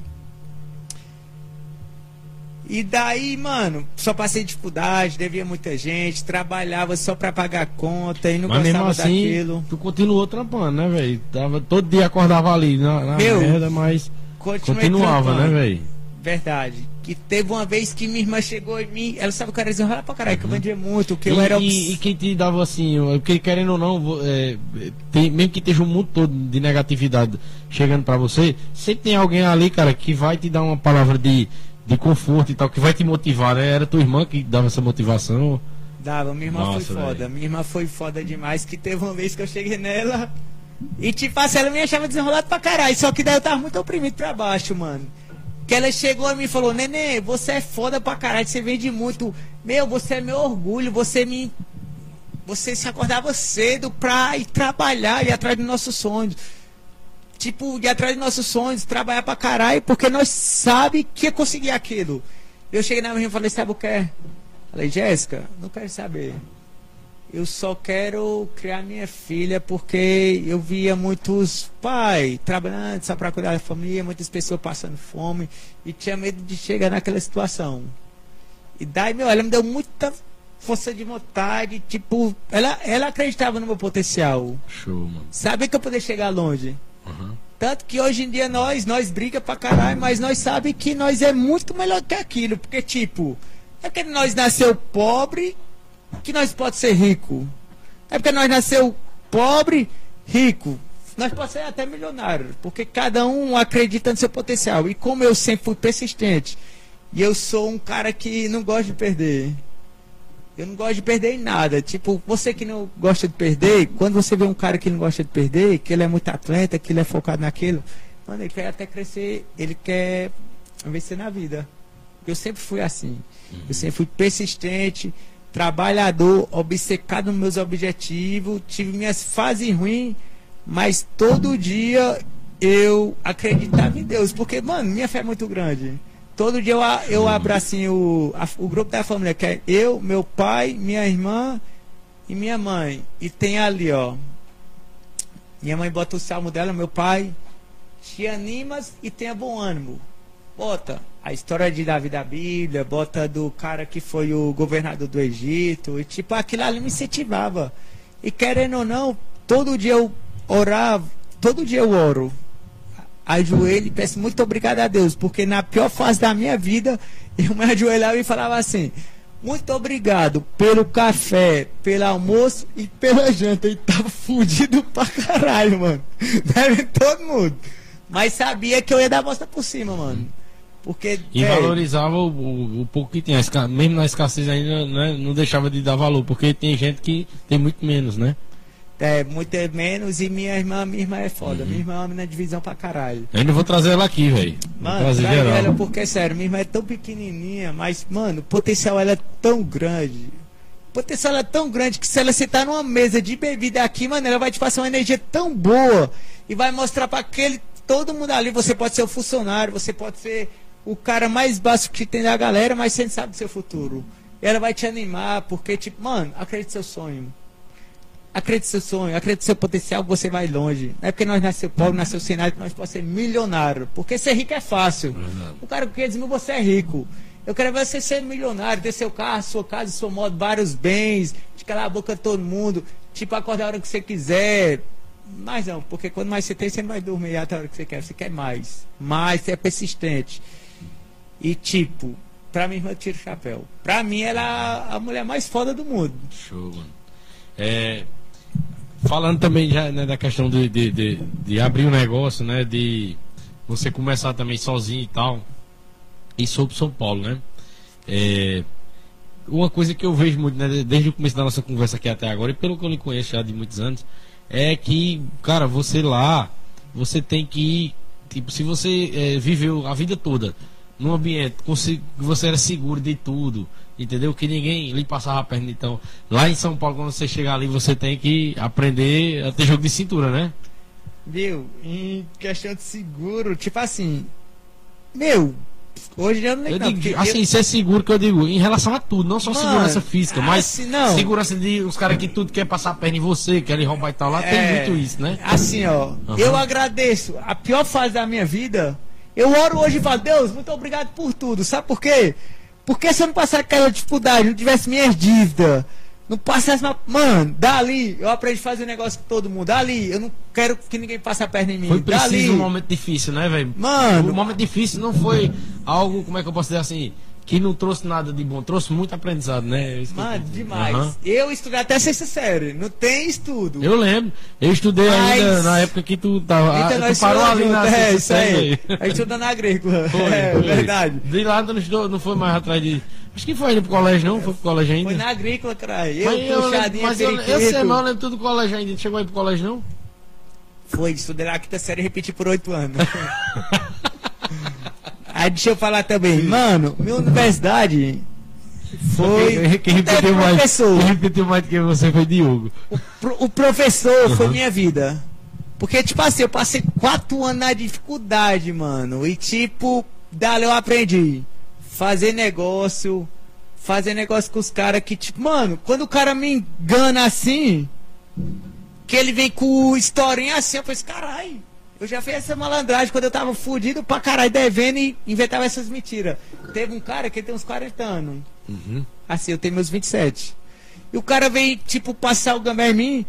E daí, mano, só passei dificuldade, devia muita gente, trabalhava só pra pagar conta e não Mas mesmo gostava assim, daquilo. tu continuou trampando, né, velho? Tava, todo dia acordava ali na, na Meu, merda, mas continuava, trampando. né, velho? Verdade. Que teve uma vez que minha irmã chegou em mim, ela sabe que eu era desenrolar pra caralho, que eu vendia muito, que eu Uhum. E, era. e, e quem te dava assim, porque querendo ou não, é, tem, mesmo que esteja um mundo todo de negatividade chegando pra você, sempre tem alguém ali, cara, que vai te dar uma palavra de, de conforto e tal, que vai te motivar, né? Era tua irmã que dava essa motivação. Dava, minha irmã Nossa, foi foda. velho. Minha irmã foi foda demais, que teve uma vez que eu cheguei nela e tipo assim, ela me achava desenrolado pra caralho. Só que daí eu tava muito oprimido pra baixo, mano. Que ela chegou a mim e falou, Nenê, você é foda pra caralho, você vende muito. Meu, você é meu orgulho, você me. Você se acordava cedo pra ir trabalhar, ir atrás dos nossos sonhos. Tipo, ir atrás dos nossos sonhos, trabalhar pra caralho, porque nós sabe que ia conseguir aquilo. Eu cheguei na minha e falei, sabe o que é? Falei, Jéssica, não quero saber. Eu só quero criar minha filha porque eu via muitos pais trabalhando só para cuidar da família, muitas pessoas passando fome e tinha medo de chegar naquela situação. E daí, meu, ela me deu muita força de vontade, tipo, ela, ela acreditava no meu potencial. Show, mano. Sabia que eu poderia chegar longe. Tanto que hoje em dia nós, nós briga pra caralho, mas nós sabe que nós é muito melhor que aquilo. Porque, tipo, é porque nós nasceu pobre que nós pode ser rico. É porque nós nasceu pobre, rico. Nós podemos ser até milionário. Porque cada um acredita no seu potencial. E como eu sempre fui persistente, e eu sou um cara que não gosta de perder. Eu não gosto de perder em nada. Tipo, você que não gosta de perder, quando você vê um cara que não gosta de perder, que ele é muito atleta, que ele é focado naquilo, mano, ele quer até crescer, ele quer vencer na vida. Eu sempre fui assim. Eu sempre fui persistente, trabalhador, obcecado nos meus objetivos, tive minhas fases ruins, mas todo dia eu acreditava em Deus, porque, mano, minha fé é muito grande. Todo dia eu, eu abro assim o, a- o grupo da família, que é eu, meu pai, minha irmã e minha mãe. E tem ali, ó. Minha mãe bota o salmo dela, meu pai. Te animas e tenha bom ânimo. Bota a história de Davi da Bíblia, bota do cara que foi o governador do Egito. E tipo, aquilo ali me incentivava. E querendo ou não, todo dia eu orava, todo dia eu oro ajoelho e peço muito obrigado a Deus, porque na pior fase da minha vida, eu me ajoelhava e falava assim: muito obrigado pelo café, pelo almoço e pela janta. E tava fudido pra caralho, mano. Deve todo mundo. Mas sabia que eu ia dar a volta por cima, mano. Porque. E véi, valorizava o, o, o pouco que tinha. Mesmo na escassez ainda né, não deixava de dar valor, porque tem gente que tem muito menos, né? É, muito é menos e minha irmã, minha irmã é foda. Minha irmã é uma menina de visão pra caralho. Eu ainda vou trazer ela aqui, velho. Mano, trazer traz geral. ela porque, sério, minha irmã é tão pequenininha, mas, mano, o potencial ela é tão grande. O potencial ela é tão grande que se ela sentar numa mesa de bebida aqui, mano, ela vai te passar uma energia tão boa e vai mostrar pra aquele, todo mundo ali, você pode ser o funcionário, você pode ser o cara mais básico que tem da galera, mas você não sabe do seu futuro. Ela vai te animar, porque, tipo, mano, acredite no seu sonho. Acredite no seu sonho, acredite no seu potencial, você vai longe. Não é porque nós nasceu pobre, nasceu sem nada, que nós podemos ser milionário. Porque ser rico é fácil. Verdade. O cara com 500 mil, você é rico. Eu quero ver você ser milionário, ter seu carro, sua casa, sua moto, vários bens, de calar a boca de todo mundo, tipo, acordar a hora que você quiser. Mas não, porque quando mais você tem, você não vai dormir até a hora que você quer. Você quer mais. Mais, você é persistente. E tipo, pra mim, eu tiro o chapéu. Pra mim, ela é a mulher mais foda do mundo. Show, mano. É, falando também já né, da questão de, de, de, de abrir um negócio, né? De você começar também sozinho e tal. E sobre São Paulo, né? É, uma coisa que eu vejo muito, né, desde o começo da nossa conversa aqui até agora, e pelo que eu lhe conheço já de muitos anos, é que, cara, você lá, você tem que tipo, se você é, viveu a vida toda num ambiente que você era seguro de tudo, entendeu? Que ninguém lhe passava a perna, então, lá em São Paulo, quando você chegar ali, você tem que aprender a ter jogo de cintura, né? Viu? Em questão de seguro, tipo assim. Meu, hoje eu não Eu lembro. não, digo, porque assim, eu- é seguro que eu digo, em relação a tudo, não só Mano, segurança física, mas assim, não. segurança de os caras que tudo quer passar a perna em você, querem roubar e tal, lá tem É, muito isso, né? Assim, ó, Aham. eu agradeço. A pior fase da minha vida, eu oro hoje e falo, Deus, muito obrigado por tudo. Sabe por quê? Porque se eu não passasse aquela dificuldade, não tivesse minhas dívidas, não passasse uma... Mano, dali, eu aprendi a fazer negócio com todo mundo. Dali, eu não quero que ninguém passe a perna em mim. Foi dali, preciso um momento difícil, né, velho? Mano. O momento difícil não foi algo, como é que eu posso dizer assim, que não trouxe nada de bom, trouxe muito aprendizado, né? Mano, demais. Aham. Eu estudei até sexta série, não tem estudo. Eu lembro, eu estudei Mas- ainda na época que tu tava. Então tu parou ali na é, sexta isso aí. série A gente estuda na agrícola. Foi, é, foi. verdade. De lá não, estudou, não foi mais atrás de. Acho que foi ainda pro colégio, não? Foi pro colégio ainda? Foi na agrícola, cara. Eu, mas eu, lembro, mas eu, eu sei, mas eu lembro tudo do colégio ainda. Chegou aí pro colégio, não? Foi, estudei na quinta série e repeti por oito anos. Aí deixa eu falar também. Mano, minha universidade foi. Quem, repetiu mais, professor. quem repetiu mais do que você foi Diogo. O, pro- o professor foi Uhum. minha vida. Porque, tipo assim, eu passei quatro anos na dificuldade, mano. E, tipo, dali eu aprendi. Fazer negócio. Fazer negócio com os caras que, tipo, mano, quando o cara me engana assim. Que ele vem com historinha assim, eu falei, caralho. Eu já fiz essa malandragem quando eu tava fudido pra caralho devendo e inventava essas mentiras. Teve um cara que tem uns 40 anos. Uhum. Assim, eu tenho meus 27. E o cara veio, tipo, passar o gambé em mim.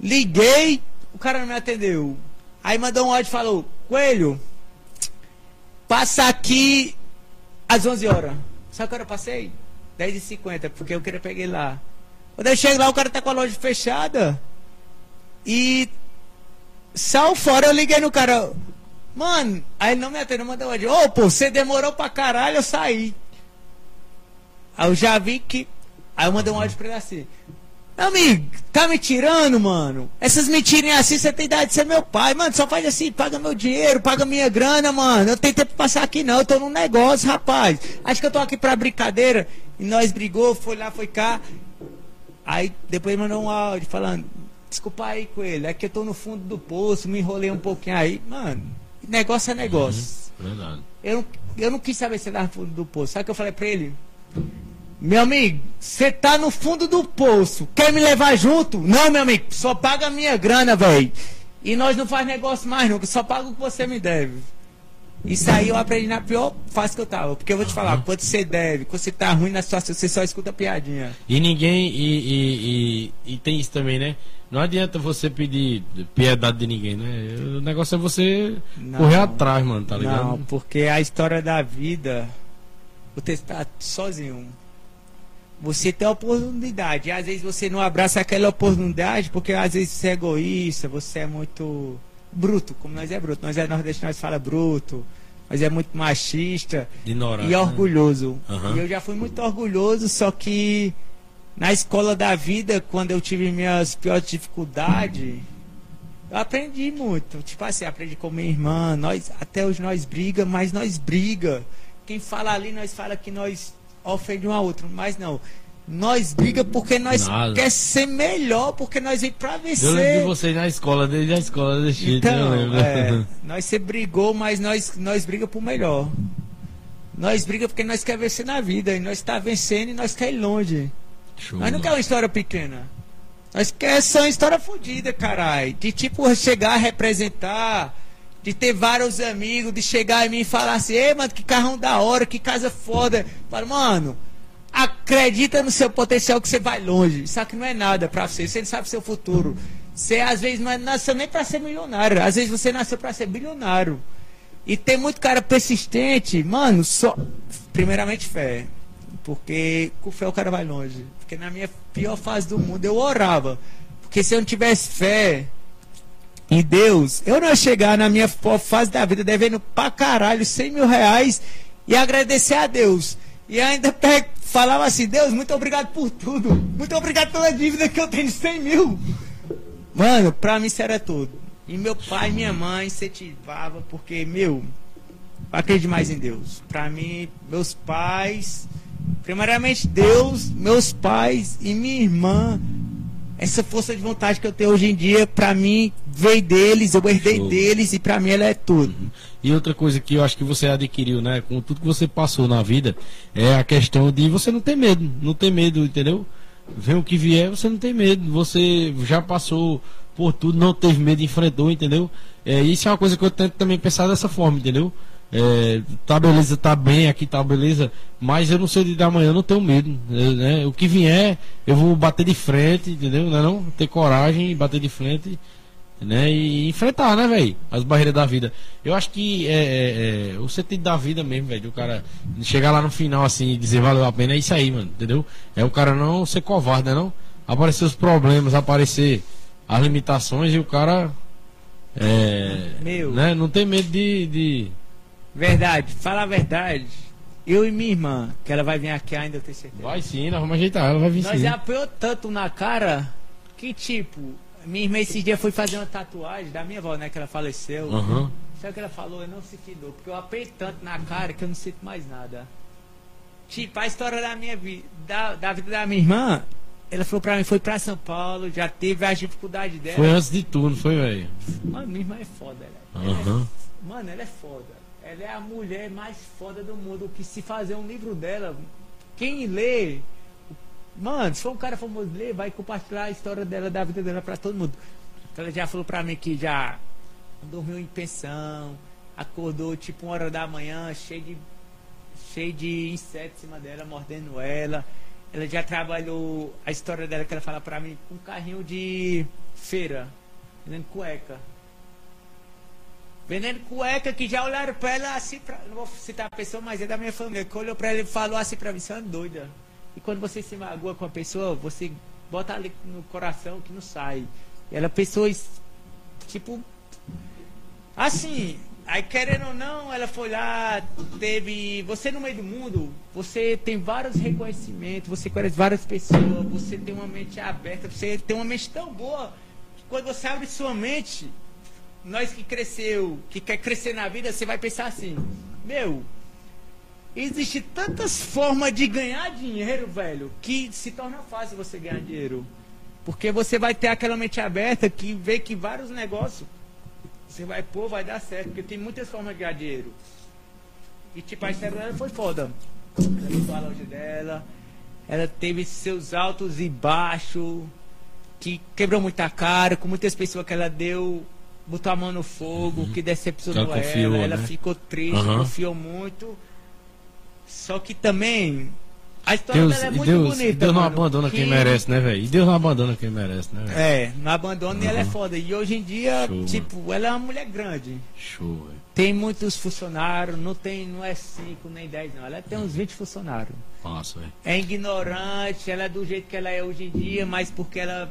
Liguei, o cara não me atendeu. Aí mandou um áudio e falou: Coelho, passa aqui às 11 horas. Sabe que hora eu passei? 10h50, porque eu queria pegar ele lá. Quando eu chego lá, o cara tá com a loja fechada. E saiu fora, eu liguei no cara. Mano, aí ele não me atendeu, mandou um áudio. Ô, pô, você demorou pra caralho, eu saí. Aí eu já vi que. Aí eu mandei um áudio pra ele assim. Amigo, tá me tirando, mano? Essas mentirinhas assim, você tem idade de ser meu pai, mano. Só faz assim, paga meu dinheiro, paga minha grana, mano. Eu tenho tempo pra passar aqui, não. Eu tô num negócio, rapaz. Acho que eu tô aqui pra brincadeira. E nós brigou, foi lá, foi cá. Aí depois mandou um áudio falando. Desculpa aí, Coelho, é que eu tô no fundo do poço, me enrolei um pouquinho aí. Mano, negócio é negócio. Verdade. Eu, não- eu não quis saber se ele tava no fundo do poço. Sabe o que eu falei pra ele? Meu amigo, você tá no fundo do poço. Quer me levar junto? Não, meu amigo, só paga a minha grana, velho. E nós não faz negócio mais nunca, só paga o que você me deve. Isso aí eu aprendi na pior fase que eu tava. Porque eu vou te falar, quando você deve, quando você tá ruim na situação, você só escuta piadinha. E ninguém. E, e, e, e tem isso também, né? Não adianta você pedir piedade de ninguém, né? O negócio é você Não. correr atrás, mano, tá ligado? Não, porque a história da vida, você está sozinho. Você tem a oportunidade. E às vezes você não abraça aquela oportunidade porque às vezes você é egoísta, você é muito bruto, como nós é bruto. Nós é nordestino, nós fala bruto. Nós é muito machista e né? orgulhoso. Aham. E eu já fui muito orgulhoso, só que Na escola da vida, quando eu tive minhas piores dificuldades, eu aprendi muito. Tipo assim, aprendi com minha irmã. Nós, até hoje nós briga, mas nós briga. Quem fala ali, nós fala que nós ofende um ao outro. Mas não. Nós briga porque nós Nada. quer ser melhor, porque nós vem pra vencer. Eu lembro de vocês na escola, desde a escola desse jeito, Então, é, nós se brigou, mas nós, nós briga por melhor. Nós briga porque nós quer vencer na vida. E nós está vencendo e nós quer ir longe. Show, Nós não quer uma história pequena. Nós quer ser uma história fodida, caralho. De tipo chegar, representar, de ter vários amigos, de chegar em mim e falar assim, ei, mano, que carrão da hora, que casa foda. Fala, mano, acredita no seu potencial que você vai longe. Isso aqui não é nada pra você, você não sabe o seu futuro. Você às vezes não nasceu nem pra ser milionário, às vezes você nasceu pra ser bilionário. E tem muito cara persistente, mano, só. Primeiramente fé. Porque com fé o cara vai longe. Porque na minha pior fase do mundo eu orava. Porque se eu não tivesse fé em Deus, eu não ia chegar na minha pior fase da vida devendo pra caralho 100 mil reais e agradecer a Deus. E ainda falava assim: Deus, muito obrigado por tudo. Muito obrigado pela dívida que eu tenho de 100 mil. Mano, pra mim isso era tudo. E meu pai e minha mãe incentivavam, porque, meu, eu acredito mais em Deus. Pra mim, meus pais, primeiramente Deus, meus pais e minha irmã, essa força de vontade que eu tenho hoje em dia, pra mim, veio deles, eu herdei Show. deles e pra mim ela é tudo. E outra coisa que eu acho que você adquiriu, né, com tudo que você passou na vida, é a questão de você não ter medo, não ter medo, entendeu? Vem o que vier, você não tem medo, você já passou por tudo, não teve medo, enfrentou, entendeu? É, isso é uma coisa que eu tento também pensar dessa forma, entendeu? É, tá beleza, tá bem aqui, tá beleza, mas eu não sei o dia da manhã, eu não tenho medo, né? O que vier, eu vou bater de frente, entendeu? Não, é não? Ter coragem e bater de frente né? E enfrentar, né, velho? As barreiras da vida. Eu acho que é, é, é, o sentido da vida mesmo, velho. O cara chegar lá no final assim e dizer valeu a pena é isso aí, mano. Entendeu? É o cara não ser covarde, né? Não aparecer os problemas, aparecer as limitações e o cara. É, Meu. né? Não tem medo de. de... Verdade, fala a verdade. Eu e minha irmã, que ela vai vir aqui ainda, eu tenho certeza. Vai sim, nós vamos ajeitar, ela vai vir Nós sim. já apoiou tanto na cara que, tipo, minha irmã esse dia foi fazer uma tatuagem da minha avó, né? Que ela faleceu. Aham. Sabe o que ela falou? Eu não senti dor, porque eu apertei tanto na cara que eu não sinto mais nada. Tipo, a história da minha vida, da, da vida da minha irmã, ela falou pra mim, foi pra São Paulo, já teve as dificuldades dela. Foi antes de tudo, não foi, velho? Mano, minha irmã é foda, ela. ela é. Mano, ela é foda. Ela é a mulher mais foda do mundo. Que se fazer um livro dela, quem lê. Mano, se for um cara famoso ler, vai compartilhar a história dela, da vida dela pra todo mundo. Então ela já falou pra mim que já dormiu em pensão, acordou tipo uma hora da manhã, cheio de, cheio de insetos em cima dela, mordendo ela. Ela já trabalhou a história dela que ela fala pra mim com um carrinho de feira, vendendo cueca. Vendendo cueca que já olharam pra ela assim, pra, não vou citar a pessoa, mas é da minha família, que olhou pra ela e falou assim pra mim, você é doida. E quando você se magoa com a pessoa, você bota ali no coração que não sai. E ela pessoas, tipo, assim, aí querendo ou não, ela foi lá, teve, você no meio do mundo, você tem vários reconhecimentos, você conhece várias pessoas, você tem uma mente aberta, você tem uma mente tão boa, que quando você abre sua mente, nós que cresceu, que quer crescer na vida, você vai pensar assim, meu, existe tantas formas de ganhar dinheiro, velho, que se torna fácil você ganhar dinheiro. Porque você vai ter aquela mente aberta que vê que vários negócios você vai pôr, vai dar certo, porque tem muitas formas de ganhar dinheiro. E tipo, a história dela foi foda. Ela a loja dela, ela teve seus altos e baixos, que quebrou muita cara, com muitas pessoas que ela deu, botou a mão no fogo, que decepcionou Ela ela, confiou, ela né? ficou triste, Aham. confiou muito. Só que também a história Deus, dela é muito Deus, bonita. Deus não mano, abandona que- quem merece, né, velho? E Deus não abandona quem merece, né, velho? É, não abandona e ela é Uhum. foda. E hoje em dia, Show, tipo, ela é uma mulher grande. Show, velho. Tem muitos funcionários, não tem, não é 5 nem 10 não. Ela tem uns 20 funcionários. Massa, velho. É ignorante, ela é do jeito que ela é hoje em dia, mas porque ela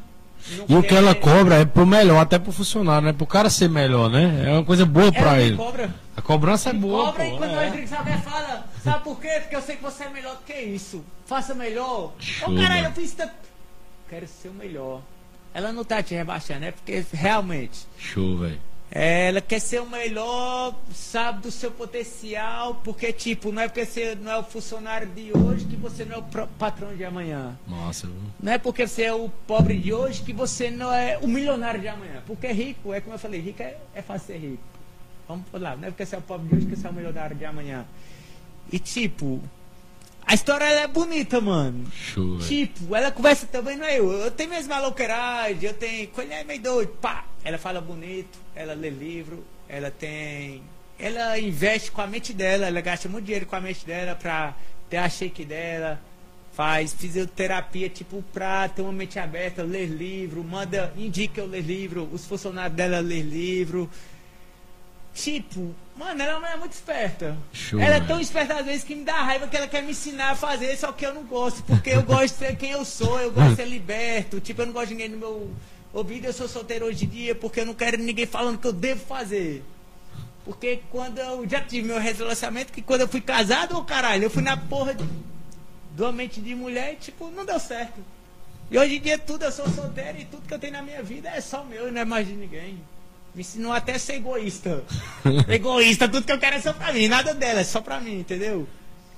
E o que quer- ela cobra é pro melhor, até pro funcionário, né? Pro cara ser melhor, né? É uma coisa boa ela pra ele. cobra. A cobrança é boa, cobra pô. e quando é. nós brincamos, ela fala, Sabe por quê? Porque eu sei que você é melhor do que isso. Faça melhor. Ô, caralho, mano. eu fiz tanto. Quero ser o melhor. Ela não tá te rebaixando, é porque realmente. Show, velho. Ela quer ser o melhor, sabe, do seu potencial, porque, tipo, não é porque você não é o funcionário de hoje que você não é o patrão de amanhã. Viu? Não é porque você é o pobre de hoje que você não é o milionário de amanhã. Porque rico, é como eu falei, rico é, é fácil ser rico. Vamos lá, não é porque você é o pobre de hoje que você é o milionário de amanhã. E, tipo, a história ela é bonita, mano. Tipo, ela conversa também, não é eu. Eu tenho minhas maloqueiragens, eu tenho. Quando é meio doido, pá. Ela fala bonito, ela lê livro, ela tem. Ela investe com a mente dela, ela gasta muito dinheiro com a mente dela pra ter a shake dela. Faz fisioterapia, tipo, pra ter uma mente aberta, ler livro, manda, indica eu ler livro, os funcionários dela ler livro. Tipo, mano, ela é muito esperta. Show, ela é tão esperta às vezes que me dá raiva que ela quer me ensinar a fazer, só que eu não gosto, porque eu gosto de ser quem eu sou, eu gosto de ser liberto. Tipo, eu não gosto de ninguém no meu ouvido, eu sou solteiro hoje em dia, porque eu não quero ninguém falando que eu devo fazer. Porque quando eu já tive meu relacionamento, que quando eu fui casado, ô caralho, eu fui na porra de, de uma mente de mulher e, tipo, não deu certo. E hoje em dia tudo eu sou solteiro e tudo que eu tenho na minha vida é só meu e não é mais de ninguém. Me ensinou até a ser egoísta. egoísta, tudo que eu quero é só pra mim, nada dela, é só pra mim, entendeu?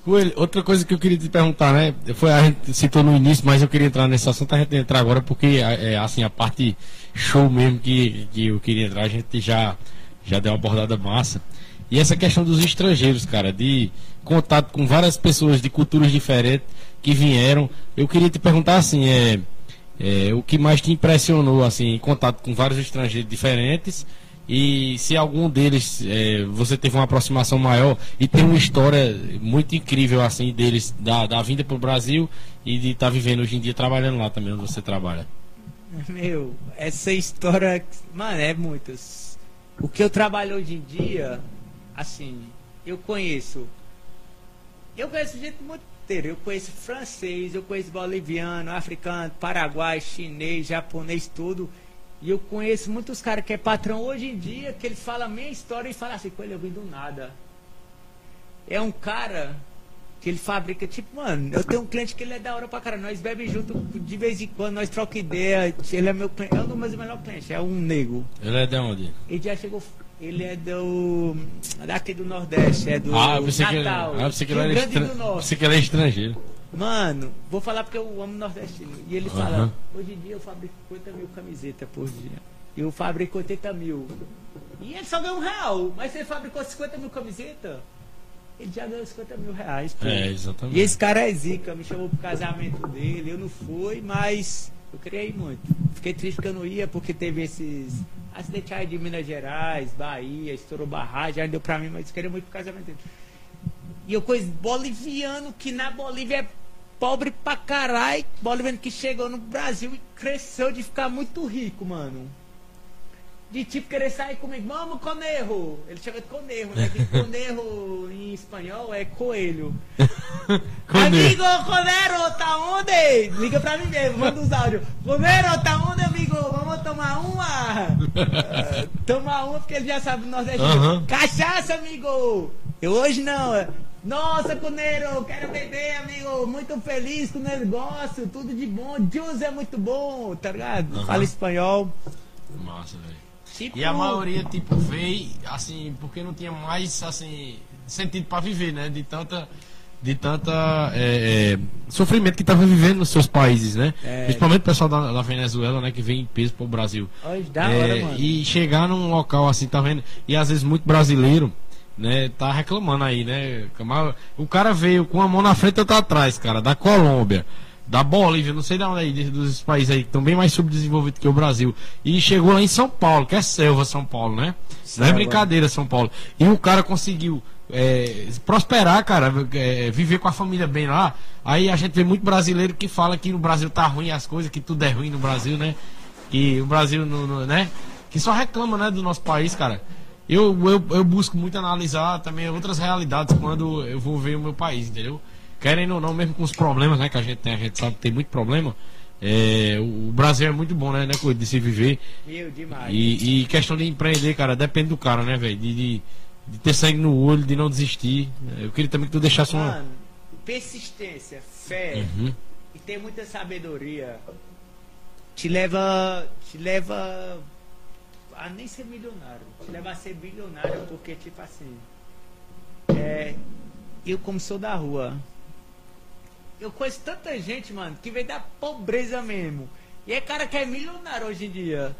Coelho, outra coisa que eu queria te perguntar, né? Foi, a gente citou no início, mas eu queria entrar nesse assunto, a gente entrar agora, porque é, assim, a parte show mesmo que, que eu queria entrar, a gente já, já deu uma abordada massa. E essa questão dos estrangeiros, cara, de contato com várias pessoas de culturas diferentes que vieram. Eu queria te perguntar assim, é, é, o que mais te impressionou, assim, em contato com vários estrangeiros diferentes e se algum deles é, você teve uma aproximação maior e tem uma história muito incrível assim deles da, da vinda para o Brasil e de estar vivendo hoje em dia trabalhando lá também onde você trabalha. Meu, essa história, mano, é muitas. O que eu trabalho hoje em dia, assim, eu conheço. Eu conheço gente muito Eu conheço francês, eu conheço boliviano, africano, paraguai, chinês, japonês, tudo. E eu conheço muitos caras que é patrão hoje em dia, que eles falam a minha história e falam assim, com ele eu vim do nada. É um cara que ele fabrica, tipo, mano, eu tenho um cliente que ele é da hora pra caralho. Nós bebemos junto de vez em quando, nós trocamos ideia. Ele é meu cliente, é um dos meus melhores clientes, é um nego. Ele é de onde? Ele já chegou. Ele é do. daqui do Nordeste, é do ah, que ele, Natal. ah, que ele Rio era Grande estra... do Norte. pensei que ele é estrangeiro. Mano, vou falar porque eu amo nordestino. E ele fala, Aham. hoje em dia eu fabrico 50 mil camisetas por dia. Eu fabrico 80 mil. E ele só ganhou um real. Mas se ele fabricou 50 mil camisetas, ele já ganhou 50 mil reais. Pô. É, exatamente. E esse cara é zica, me chamou pro casamento dele. Eu não fui, mas eu queria ir muito. Fiquei triste porque eu não ia, porque teve esses acidentes aí de Minas Gerais, Bahia, estourou barragem, já deu pra mim, mas eu queria muito pro casamento dele. E eu conheço boliviano que na Bolívia é pobre pra caralho. Boliviano que chegou no Brasil e cresceu de ficar muito rico, mano. De tipo querer sair comigo, vamos conejo. Ele chama de conejo, né? Que conejo em espanhol é coelho. Amigo, Conero, tá onde? Liga pra mim mesmo, manda os áudios. Conero, tá onde, amigo? Vamos tomar uma? Tomar uma porque ele já sabe o nordestino. Aham. Cachaça, amigo! Eu hoje não. é. Nossa, Conero, quero beber, amigo. Muito feliz com o negócio, tudo de bom. Juice é muito bom, tá ligado? Aham. Fala espanhol. Massa, velho. Tipo, E a maioria, tipo, veio, assim, porque não tinha mais, assim, sentido pra viver, né? De tanta, de tanta é, é, sofrimento que tava vivendo nos seus países, né? É. Principalmente o pessoal da, da Venezuela, né? Que vem em peso pro Brasil. Da É, hora, mano. E chegar num local assim, tá vendo? E às vezes muito brasileiro, né, tá reclamando aí, né? O cara veio com a mão na frente e outra atrás, cara, da Colômbia, da Bolívia, não sei de onde aí, dos países aí que estão bem mais subdesenvolvidos que o Brasil. E chegou lá em São Paulo, que é selva São Paulo, né? Não é Selva. brincadeira São Paulo. E o cara conseguiu é, prosperar, cara, é, viver com a família bem lá. Aí a gente vê muito brasileiro que fala que no Brasil tá ruim as coisas, que tudo é ruim no Brasil, né? Que o Brasil, no, no- né? Que só reclama, né, do nosso país, cara. Eu, eu, eu busco muito analisar também outras realidades quando eu vou ver o meu país, entendeu? Querendo ou não, mesmo com os problemas, né, que a gente tem, a gente sabe que tem muito problema. é, o Brasil é muito bom, né, né, de se viver. Meu, demais. E, e questão de empreender, cara, depende do cara, né, velho? De, de, de ter sangue no olho, de não desistir. Eu queria também que tu deixasse uma. Mano, persistência, fé Uhum. e ter muita sabedoria te leva. te leva a nem ser milionário. Te leva a ser bilionário, porque tipo assim. É, eu como sou da rua. Eu conheço tanta gente, mano, que vem da pobreza mesmo. E é cara que é milionário hoje em dia.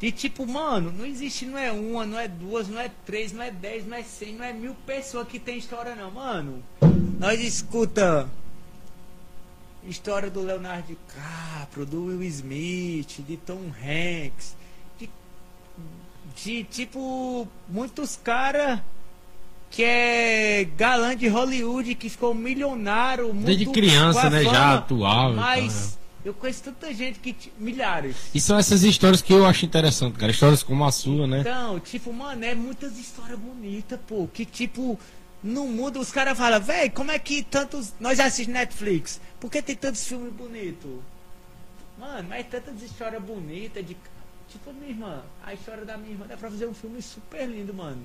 E tipo, mano, não existe, não é uma, não é duas, não é três, não é dez, não é cem, não é mil pessoas que tem história não, mano. Nós escuta história do Leonardo DiCaprio, do Will Smith, de Tom Hanks, de, de tipo, muitos caras que é galã de Hollywood, que ficou milionário, Desde criança, né? Já fama, atuava. e tal, né? Mas eu conheço tanta gente que. Milhares. E são essas histórias que eu acho interessante, cara. Histórias como a sua, né? Então, tipo, mano, é muitas histórias bonitas, pô. Que tipo, no mundo os caras falam, véi, como é que tantos. Nós assistimos Netflix. Por que tem tantos filmes bonitos? Mano, mas tantas histórias bonitas de. Tipo, minha irmã, a história da minha irmã dá pra fazer um filme super lindo, mano.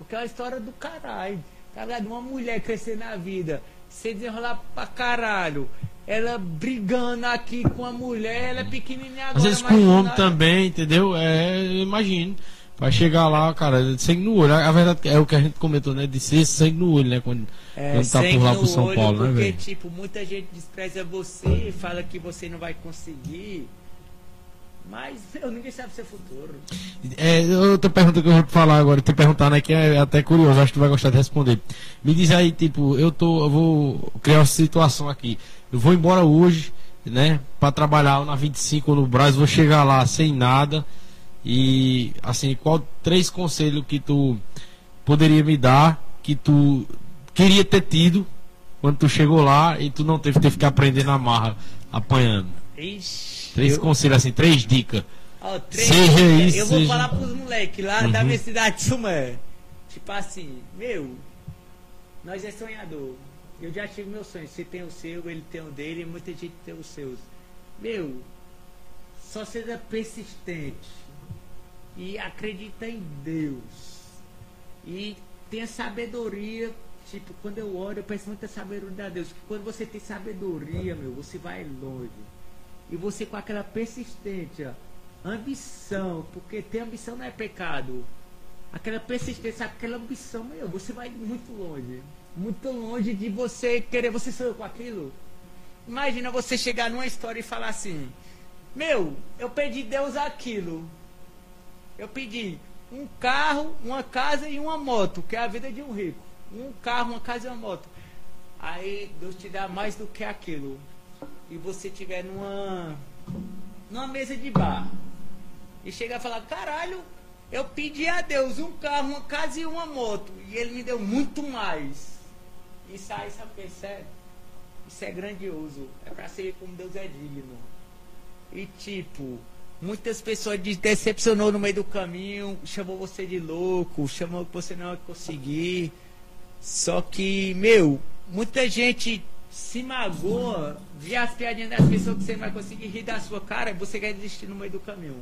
Porque é uma história do caralho. Tá ligado? Uma mulher crescer na vida, se desenrolar pra caralho. Ela brigando aqui com a mulher, ela é pequenininha agora. Às vezes com o do homem também, entendeu? É, eu imagino. Vai chegar lá, cara, sangue no olho. A verdade é o que a gente comentou, né? De ser sangue no olho, né? Quando, É, quando tá por lá pro São Paulo, né, porque, velho? tipo, muita gente despreza você, fala que você não vai conseguir. Mas, meu, ninguém sabe seu futuro. É, outra pergunta que eu vou te falar agora, te perguntar, né? Que é até curioso, acho que tu vai gostar de responder. Me diz aí, tipo, eu tô. Eu vou criar uma situação aqui. Eu vou embora hoje, né? Pra trabalhar na 25 ou no Brasil, vou chegar lá sem nada. E assim, qual três conselhos que tu poderia me dar que tu queria ter tido quando tu chegou lá e tu não teve que ter que ficar aprendendo a marra, apanhando? Ixi. Três eu, conselhos assim, três dicas. ó, três Seja dicas. isso, Eu vou seja- falar pros moleques lá da Uhum. minha cidade de Sumé. Tipo assim, meu, nós é sonhador. Eu já tive meu sonho. Você tem o seu, ele tem o dele, muita gente tem os seus. Meu, só seja persistente. E acredita em Deus. E tenha sabedoria. Tipo, quando eu oro, eu peço muita sabedoria a Deus. Porque quando você tem sabedoria, meu, você vai longe. E você com aquela persistência, ambição, porque ter ambição não é pecado. Aquela persistência, aquela ambição, meu, você vai muito longe. Muito longe de você querer, você sonhou com aquilo. Imagina você chegar numa história e falar assim: Meu, eu pedi Deus aquilo. Eu pedi um carro, uma casa e uma moto, que é a vida de um rico. Um carro, uma casa e uma moto. Aí Deus te dá mais do que aquilo. E você tiver numa numa mesa de bar e chegar a falar: "Caralho, eu pedi a Deus um carro, uma casa e uma moto, e ele me deu muito mais". Isso aí, sabe o é isso é? Isso é grandioso. É pra ser como Deus é digno. E tipo, muitas pessoas te decepcionou no meio do caminho, chamou você de louco, chamou que você não ia conseguir. Só que, meu, muita gente se magoa, vê as piadinhas das pessoas que você não vai conseguir rir da sua cara e você quer desistir no meio do caminho.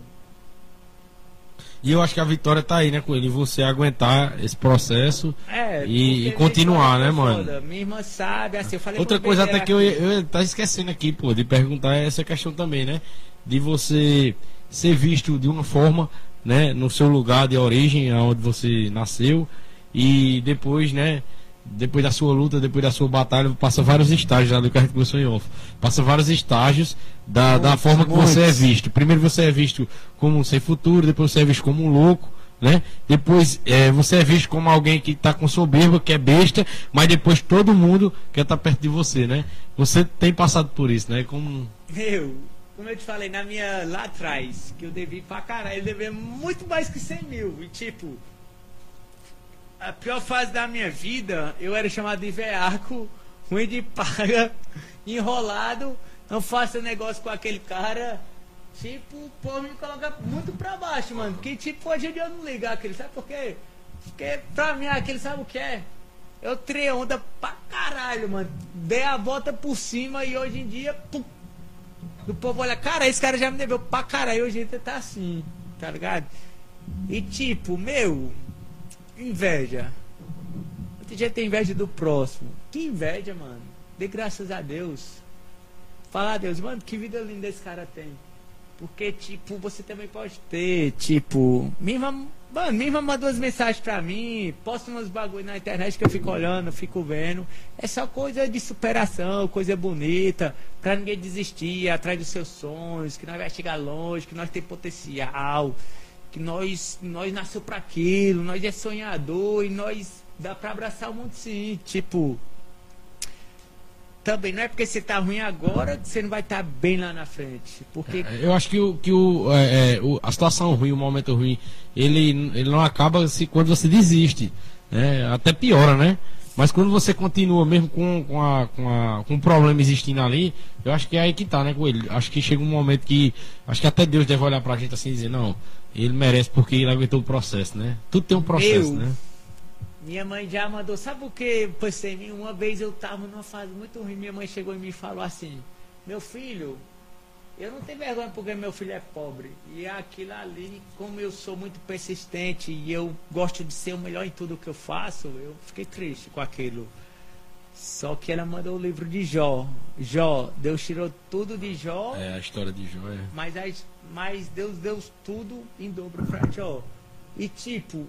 E eu acho que a vitória tá aí, né, Coelho? E você aguentar esse processo. É, E- e continuar, né, mano? foda. Minha irmã sabe, assim, eu falei Outra coisa até que eu, eu, tá esquecendo aqui, pô, de perguntar é essa questão também, né? De você ser visto de uma forma, né, no seu lugar de origem, onde você nasceu, e depois, né, depois da sua luta, depois da sua batalha, passa vários estágios, ali que a gente começou em off. Passa vários estágios da, da forma que você é visto. Primeiro você é visto como um sem futuro, depois você é visto como um louco, né? Depois é, você é visto como alguém que está com soberba, que é besta, mas depois todo mundo quer estar perto de você, né? Você tem passado por isso, né? Como Meu, como eu te falei, na minha lá atrás, que eu devi pra caralho, eu devia muito mais que 100 mil. E tipo, a pior fase da minha vida, eu era chamado de veaco, ruim de paga, enrolado, não faço negócio com aquele cara. Tipo, o povo me coloca muito pra baixo, mano. Porque, tipo, hoje em dia eu não ligar aquele, sabe por quê? Porque pra mim aquele sabe o que é? Eu tirei onda pra caralho, mano. Dei a volta por cima e hoje em dia, pum, o povo olha, cara, esse cara já me deveu pra caralho, hoje ele tá assim, tá ligado? E tipo, meu, inveja. Muita gente tem inveja do próximo. Que inveja, mano. Dê graças a Deus. Falar a Deus, mano, que vida linda esse cara tem. Porque, tipo, você também pode ter, tipo, minha mano, minha irmã mandou as mensagens pra mim, posta uns bagulho na internet que eu fico olhando, fico vendo. É só coisa de superação, coisa bonita, pra ninguém desistir, atrás dos seus sonhos, que nós vai chegar longe, que nós tem potencial, que nós, nós nasceu para aquilo, nós é sonhador e nós dá para abraçar o mundo sim, tipo, também não é porque você tá ruim agora que você não vai estar tá bem lá na frente. Porque... É, eu acho que, o, que o, é, é, o, a situação ruim, o momento ruim, ele, ele não acaba se, quando você desiste. Né? Até piora, né? Mas quando você continua mesmo com, com, a, com, a, com o problema existindo ali, eu acho que é aí que tá, né, com ele. Acho que chega um momento que. Acho que até Deus deve olhar pra gente assim e dizer, não, ele merece porque ele aguentou o processo, né? Tudo tem um processo, Meu, né? Minha mãe já mandou, sabe o que pensei? Uma vez eu estava numa fase muito ruim, minha mãe chegou e me falou assim, meu filho, eu não tenho vergonha porque meu filho é pobre. E aquilo ali, como eu sou muito persistente e eu gosto de ser o melhor em tudo que eu faço, eu fiquei triste com aquilo. Só que ela mandou o livro de Jó. Jó, Deus tirou tudo de Jó. É, a história de Jó, é. Mas, mas Deus deu tudo em dobro para Jó. E tipo,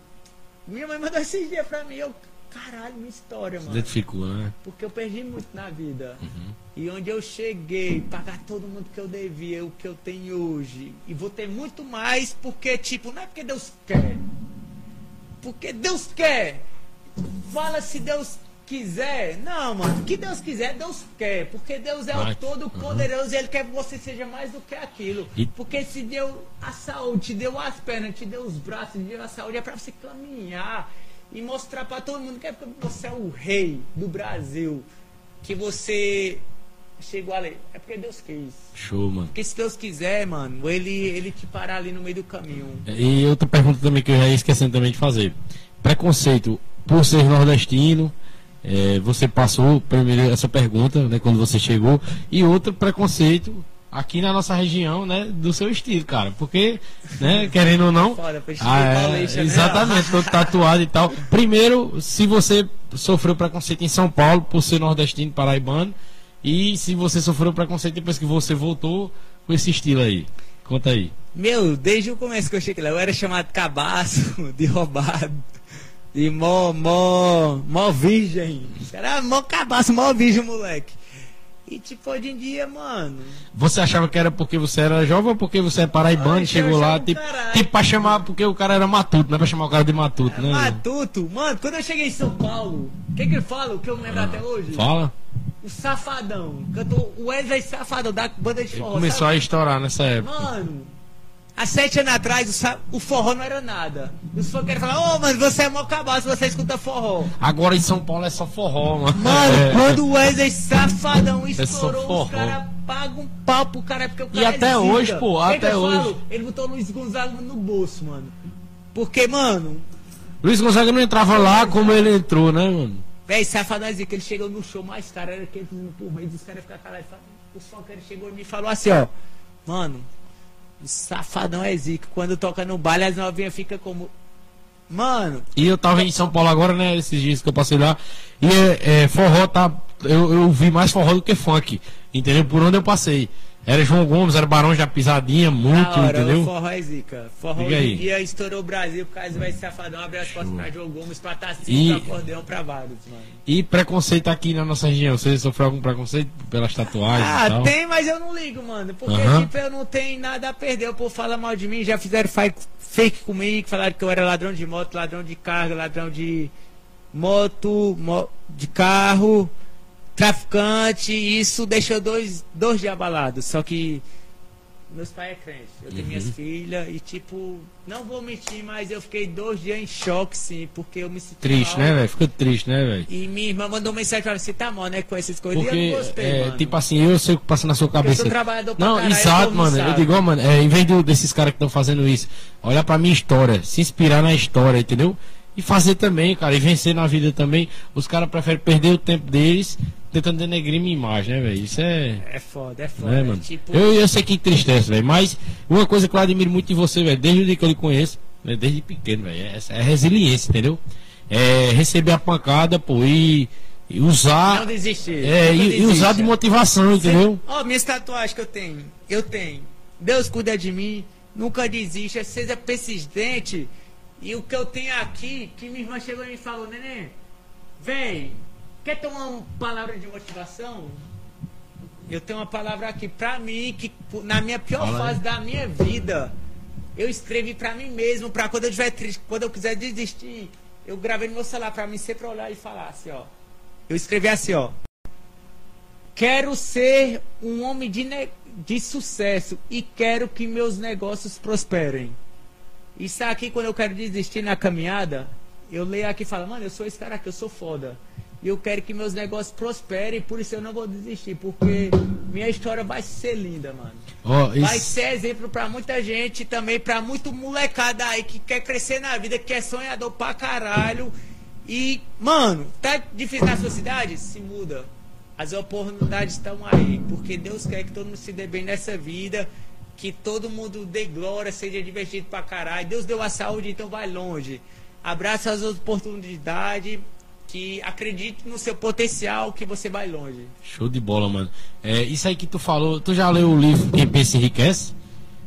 minha mãe mandou esses dias pra mim. Eu, caralho, minha história, mano. Identificou, né? Porque eu perdi muito na vida. Uhum. E onde eu cheguei, pagar todo mundo que eu devia, o que eu tenho hoje. E vou ter muito mais, porque, tipo, não é porque Deus quer. Porque Deus quer. Fala se Deus quiser. Não, mano. O que Deus quiser, Deus quer. Porque Deus é o Todo-Poderoso uhum. e Ele quer que você seja mais do que aquilo. E... Porque se deu a saúde, te deu as pernas, te deu os braços, te deu a saúde, é para você caminhar e mostrar para todo mundo que é você é o rei do Brasil. Que você chegou ali. É porque Deus quis. Show, mano. Porque se Deus quiser, mano, ele, ele te parar ali no meio do caminho. E outra pergunta também que eu já ia esquecendo também de fazer. Preconceito por ser nordestino, é, você passou primeiro essa pergunta, né, quando você chegou, e outro preconceito aqui na nossa região, né, do seu estilo, cara. Porque, né, querendo ou não. Foda, ah, é, exatamente, todo tatuado e tal. Primeiro, se você sofreu preconceito em São Paulo por ser nordestino, paraibano, e se você sofreu preconceito depois que você voltou com esse estilo aí. Conta aí. Meu, desde o começo que eu cheguei lá, eu era chamado cabaço, de roubado. E mó, mó, mó virgem. Era mó cabaço, mó virgem, moleque. E tipo, hoje em dia, mano. Você achava que era porque você era jovem ou porque você é paraibano e chegou lá? Tipo, tipo, pra chamar, porque o cara era matuto, não é pra chamar o cara de matuto, né? Matuto, mano, quando eu cheguei em São Paulo, o que que ele fala? O que eu me lembro ah, até hoje? Fala. O Safadão, cantou o Wesley Safadão da banda de forró. Começou sabe? a estourar nessa época. Mano, Há sete anos atrás, o, forró não era nada. Os querem falar, ô, oh, mano, você é mó cabaço, você escuta forró. Agora em São Paulo é só forró, mano. Mano, é. quando o Wesley Safadão é estourou, é os caras pagam um pau pro cara, porque o cara E até hoje, pô, que até hoje. Falo? Ele botou o Luiz Gonzaga no bolso, mano. Porque, mano... Luiz Gonzaga não entrava lá como ele entrou, né, mano? Véi, Safadão que ele chegou no show mais caro, era que ele empurrou, os caras ficaram. O som que ele chegou e me falou assim, ó... Mano, o safadão é zica. Quando toca no baile, as novinhas ficam como. Mano. E eu tava em São Paulo agora, né? Esses dias que eu passei lá. E é, é, forró tá. Eu, eu vi mais forró do que funk. Entendeu? Por onde eu passei. Era João Gomes, era Barão da Pisadinha, muito, hora, entendeu? Forró é zica. Forró hoje em dia estourou o Brasil por causa vai safadão, abre as portas pra João Gomes, pra Tacinho, e... pra acordeão, pra vários, mano. E preconceito aqui na nossa região? Você sofreu algum preconceito pelas tatuagens Ah, tem, mas eu não ligo, mano. Porque, uh -huh. tipo, eu não tenho nada a perder. O povo fala mal de mim, já fizeram fake comigo, falaram que eu era ladrão de moto, ladrão de carga, ladrão de moto, mo de carro traficante, isso deixou dois, dois dias abalados. Só que meus pais é crente, eu tenho uhum. minhas filhas e tipo, não vou mentir, mas eu fiquei dois dias em choque, sim, porque eu me senti Triste, mal. né, velho? Ficou triste, né, velho? E minha irmã mandou mensagem pra você, tá mal, né, com essas coisas. Porque, e eu não gostei, é, mano. Tipo assim, eu sei o que passa na sua cabeça. Não, caralho, exato, mano. Eu digo, ó, mano, é, em vez de, desses caras que estão fazendo isso, olhar pra minha história, se inspirar na história, entendeu? E fazer também, cara, e vencer na vida também. Os caras preferem perder o tempo deles tentando denegrir minha imagem, né, velho? Isso é. É foda, é foda. Né, mano? Tipo... Eu, eu sei que tristeza, velho. Mas uma coisa que eu admiro muito de você, velho, desde o dia que eu lhe conheço, né? Desde pequeno, velho. É, é resiliência, entendeu? É receber a pancada, pô, e, e usar. Não desistir. É, e, e usar de motivação, entendeu? Ó, minhas tatuagens que eu tenho. Eu tenho. Deus cuida de mim. Nunca desista. Seja persistente. E o que eu tenho aqui, que minha irmã chegou e me falou, neném, vem, quer tomar uma palavra de motivação? Eu tenho uma palavra aqui pra mim, que na minha pior Fala aí. fase da minha vida, eu escrevi pra mim mesmo, pra quando eu estiver triste, quando eu quiser desistir, eu gravei no meu celular pra mim sempre olhar e falar assim, ó. Eu escrevi assim, ó. Quero ser um homem de, de sucesso e quero que meus negócios prosperem. Isso aqui, quando eu quero desistir na caminhada, eu leio aqui e falo, mano, eu sou esse cara aqui, eu sou foda. E eu quero que meus negócios prosperem, por isso eu não vou desistir, porque minha história vai ser linda, mano. Vai isso, ser exemplo pra muita gente também pra muito molecada aí que quer crescer na vida, que é sonhador pra caralho. E, mano, tá difícil na sua cidade? Se muda. As oportunidades estão aí, porque Deus quer que todo mundo se dê bem nessa vida, que todo mundo dê glória, seja divertido pra caralho. Deus deu a saúde, então vai longe. Abraça as oportunidades, que acredite no seu potencial, que você vai longe. show de bola, mano. É, isso aí que tu falou, tu já leu o livro Quem Pensa Enriquece?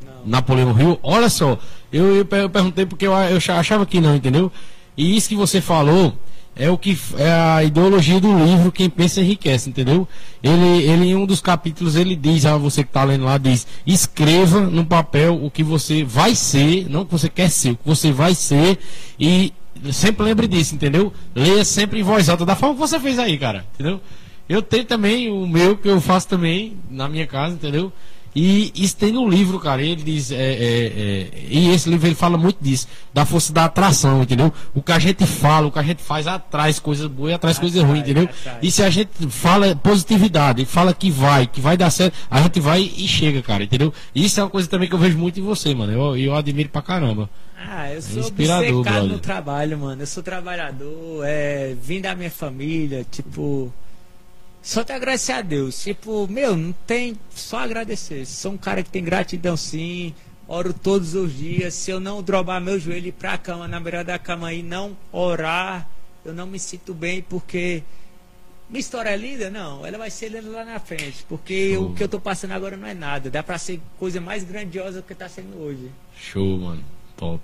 Não. Napoleão Rio, olha só, eu, eu, per- eu perguntei porque eu, eu cha- achava que não, entendeu? E isso que você falou é o que é a ideologia do livro Quem Pensa Enriquece, entendeu? Ele, ele em um dos capítulos ele diz a você que está lendo lá diz escreva no papel o que você vai ser, não o que você quer ser, o que você vai ser e sempre lembre disso, entendeu? Leia sempre em voz alta da forma que você fez aí, cara, entendeu? Eu tenho também o meu que eu faço também na minha casa, entendeu? E isso tem no livro, cara. Ele diz. é, é, é, e esse livro ele fala muito disso, da força da atração, entendeu? O que a gente fala, o que a gente faz atrás coisas boas e atrás coisas Atrai, ruins, entendeu? atrai. E se a gente fala positividade, fala que vai, que vai dar certo, a gente vai e chega, cara, entendeu? Isso é uma coisa também que eu vejo muito em você, mano. Eu, eu admiro pra caramba. Ah, eu sou inspirador, obcecado brother. no trabalho, mano. Eu sou trabalhador, é, vim da minha família, tipo. Só te agradecer a Deus. Tipo, meu, não tem. Só agradecer. Sou um cara que tem gratidão sim. Oro todos os dias. Se eu não drobar meu joelho e ir pra cama, na beira da cama e não orar, eu não me sinto bem porque. Minha história é linda? Não, ela vai ser linda lá na frente. Porque Show. o que eu tô passando agora não é nada. Dá pra ser coisa mais grandiosa do que tá sendo hoje. Show, mano. Top.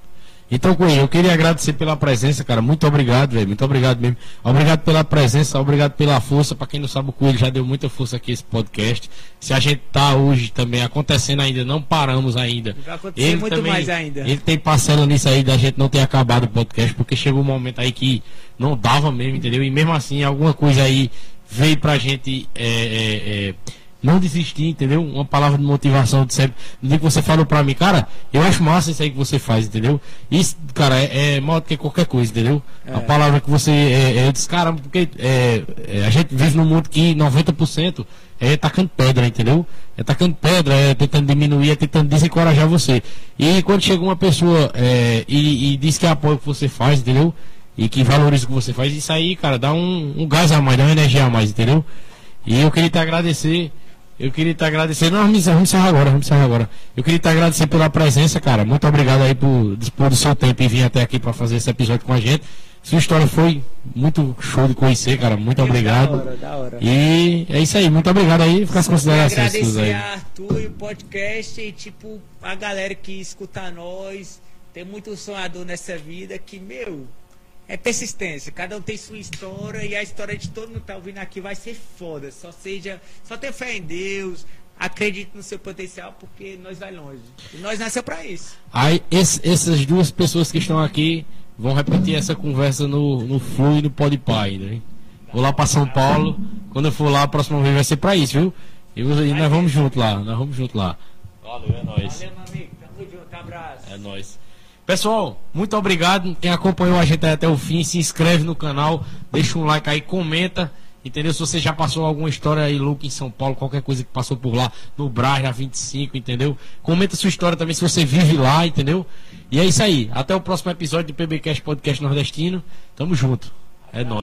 Então, Coelho, eu queria agradecer pela presença, cara. Muito obrigado, velho. Muito obrigado mesmo. Obrigado pela presença, obrigado pela força. Pra quem não sabe, o Coelho já deu muita força aqui esse podcast. Se a gente tá hoje também acontecendo ainda, não paramos ainda. Vai acontecer muito mais ainda. Ele tem parcela nisso aí da gente não ter acabado o podcast, porque chegou um momento aí que não dava mesmo, entendeu? E mesmo assim, alguma coisa aí veio pra gente é, é, é, não desistir, entendeu? Uma palavra de motivação de sempre. No dia que você falou pra mim, cara, eu acho massa isso aí que você faz, entendeu? Isso, cara, é, é maior do que qualquer coisa, entendeu? A É. palavra que você. É, é, disse, cara, porque é, é, a gente vive num mundo que 90% é tacando pedra, entendeu? É tacando pedra, é tentando diminuir, é tentando desencorajar você. E quando chega uma pessoa é, e, e diz que apoia o que você faz, entendeu? E que valoriza o que você faz, isso aí, cara, dá um, um gás a mais, dá uma energia a mais, entendeu? E eu queria te agradecer. Eu queria te agradecer. Não, vamos encerrar, agora, vamos encerrar agora. Eu queria te agradecer pela presença, cara. Muito obrigado aí por dispor do seu tempo e vir até aqui para fazer esse episódio com a gente. Sua história foi muito show de conhecer, cara. Muito obrigado. Da hora, da hora. E é isso aí, muito obrigado aí. Fica as considerações agradecer aí. a Arthur e o podcast e tipo a galera que escuta nós. Tem muito sonhador nessa vida que, meu, é persistência. Cada um tem sua história e a história de todo mundo que tá ouvindo aqui vai ser foda. Só seja, só tenha fé em Deus, acredite no seu potencial porque nós vai longe. E nós nasceu pra isso. Aí esse- essas duas pessoas que estão aqui vão repetir essa conversa no, no Flu e no Podpah ainda, hein? Vou lá para São Paulo. Quando eu for lá, a próxima vez vai ser para isso, viu? E, você- e nós vamos junto lá, nós vamos junto lá. Valeu, é nóis. Valeu, meu amigo. Tamo junto. Abraço. É nóis. Pessoal, muito obrigado. Quem acompanhou a gente até o fim, se inscreve no canal, deixa um like aí, comenta. Entendeu? Se você já passou alguma história aí louca em São Paulo, qualquer coisa que passou por lá, no Brás, na 25, entendeu? Comenta sua história também se você vive lá, entendeu? E é isso aí. Até o próximo episódio do PBcast Podcast Nordestino. Tamo junto. É nóis.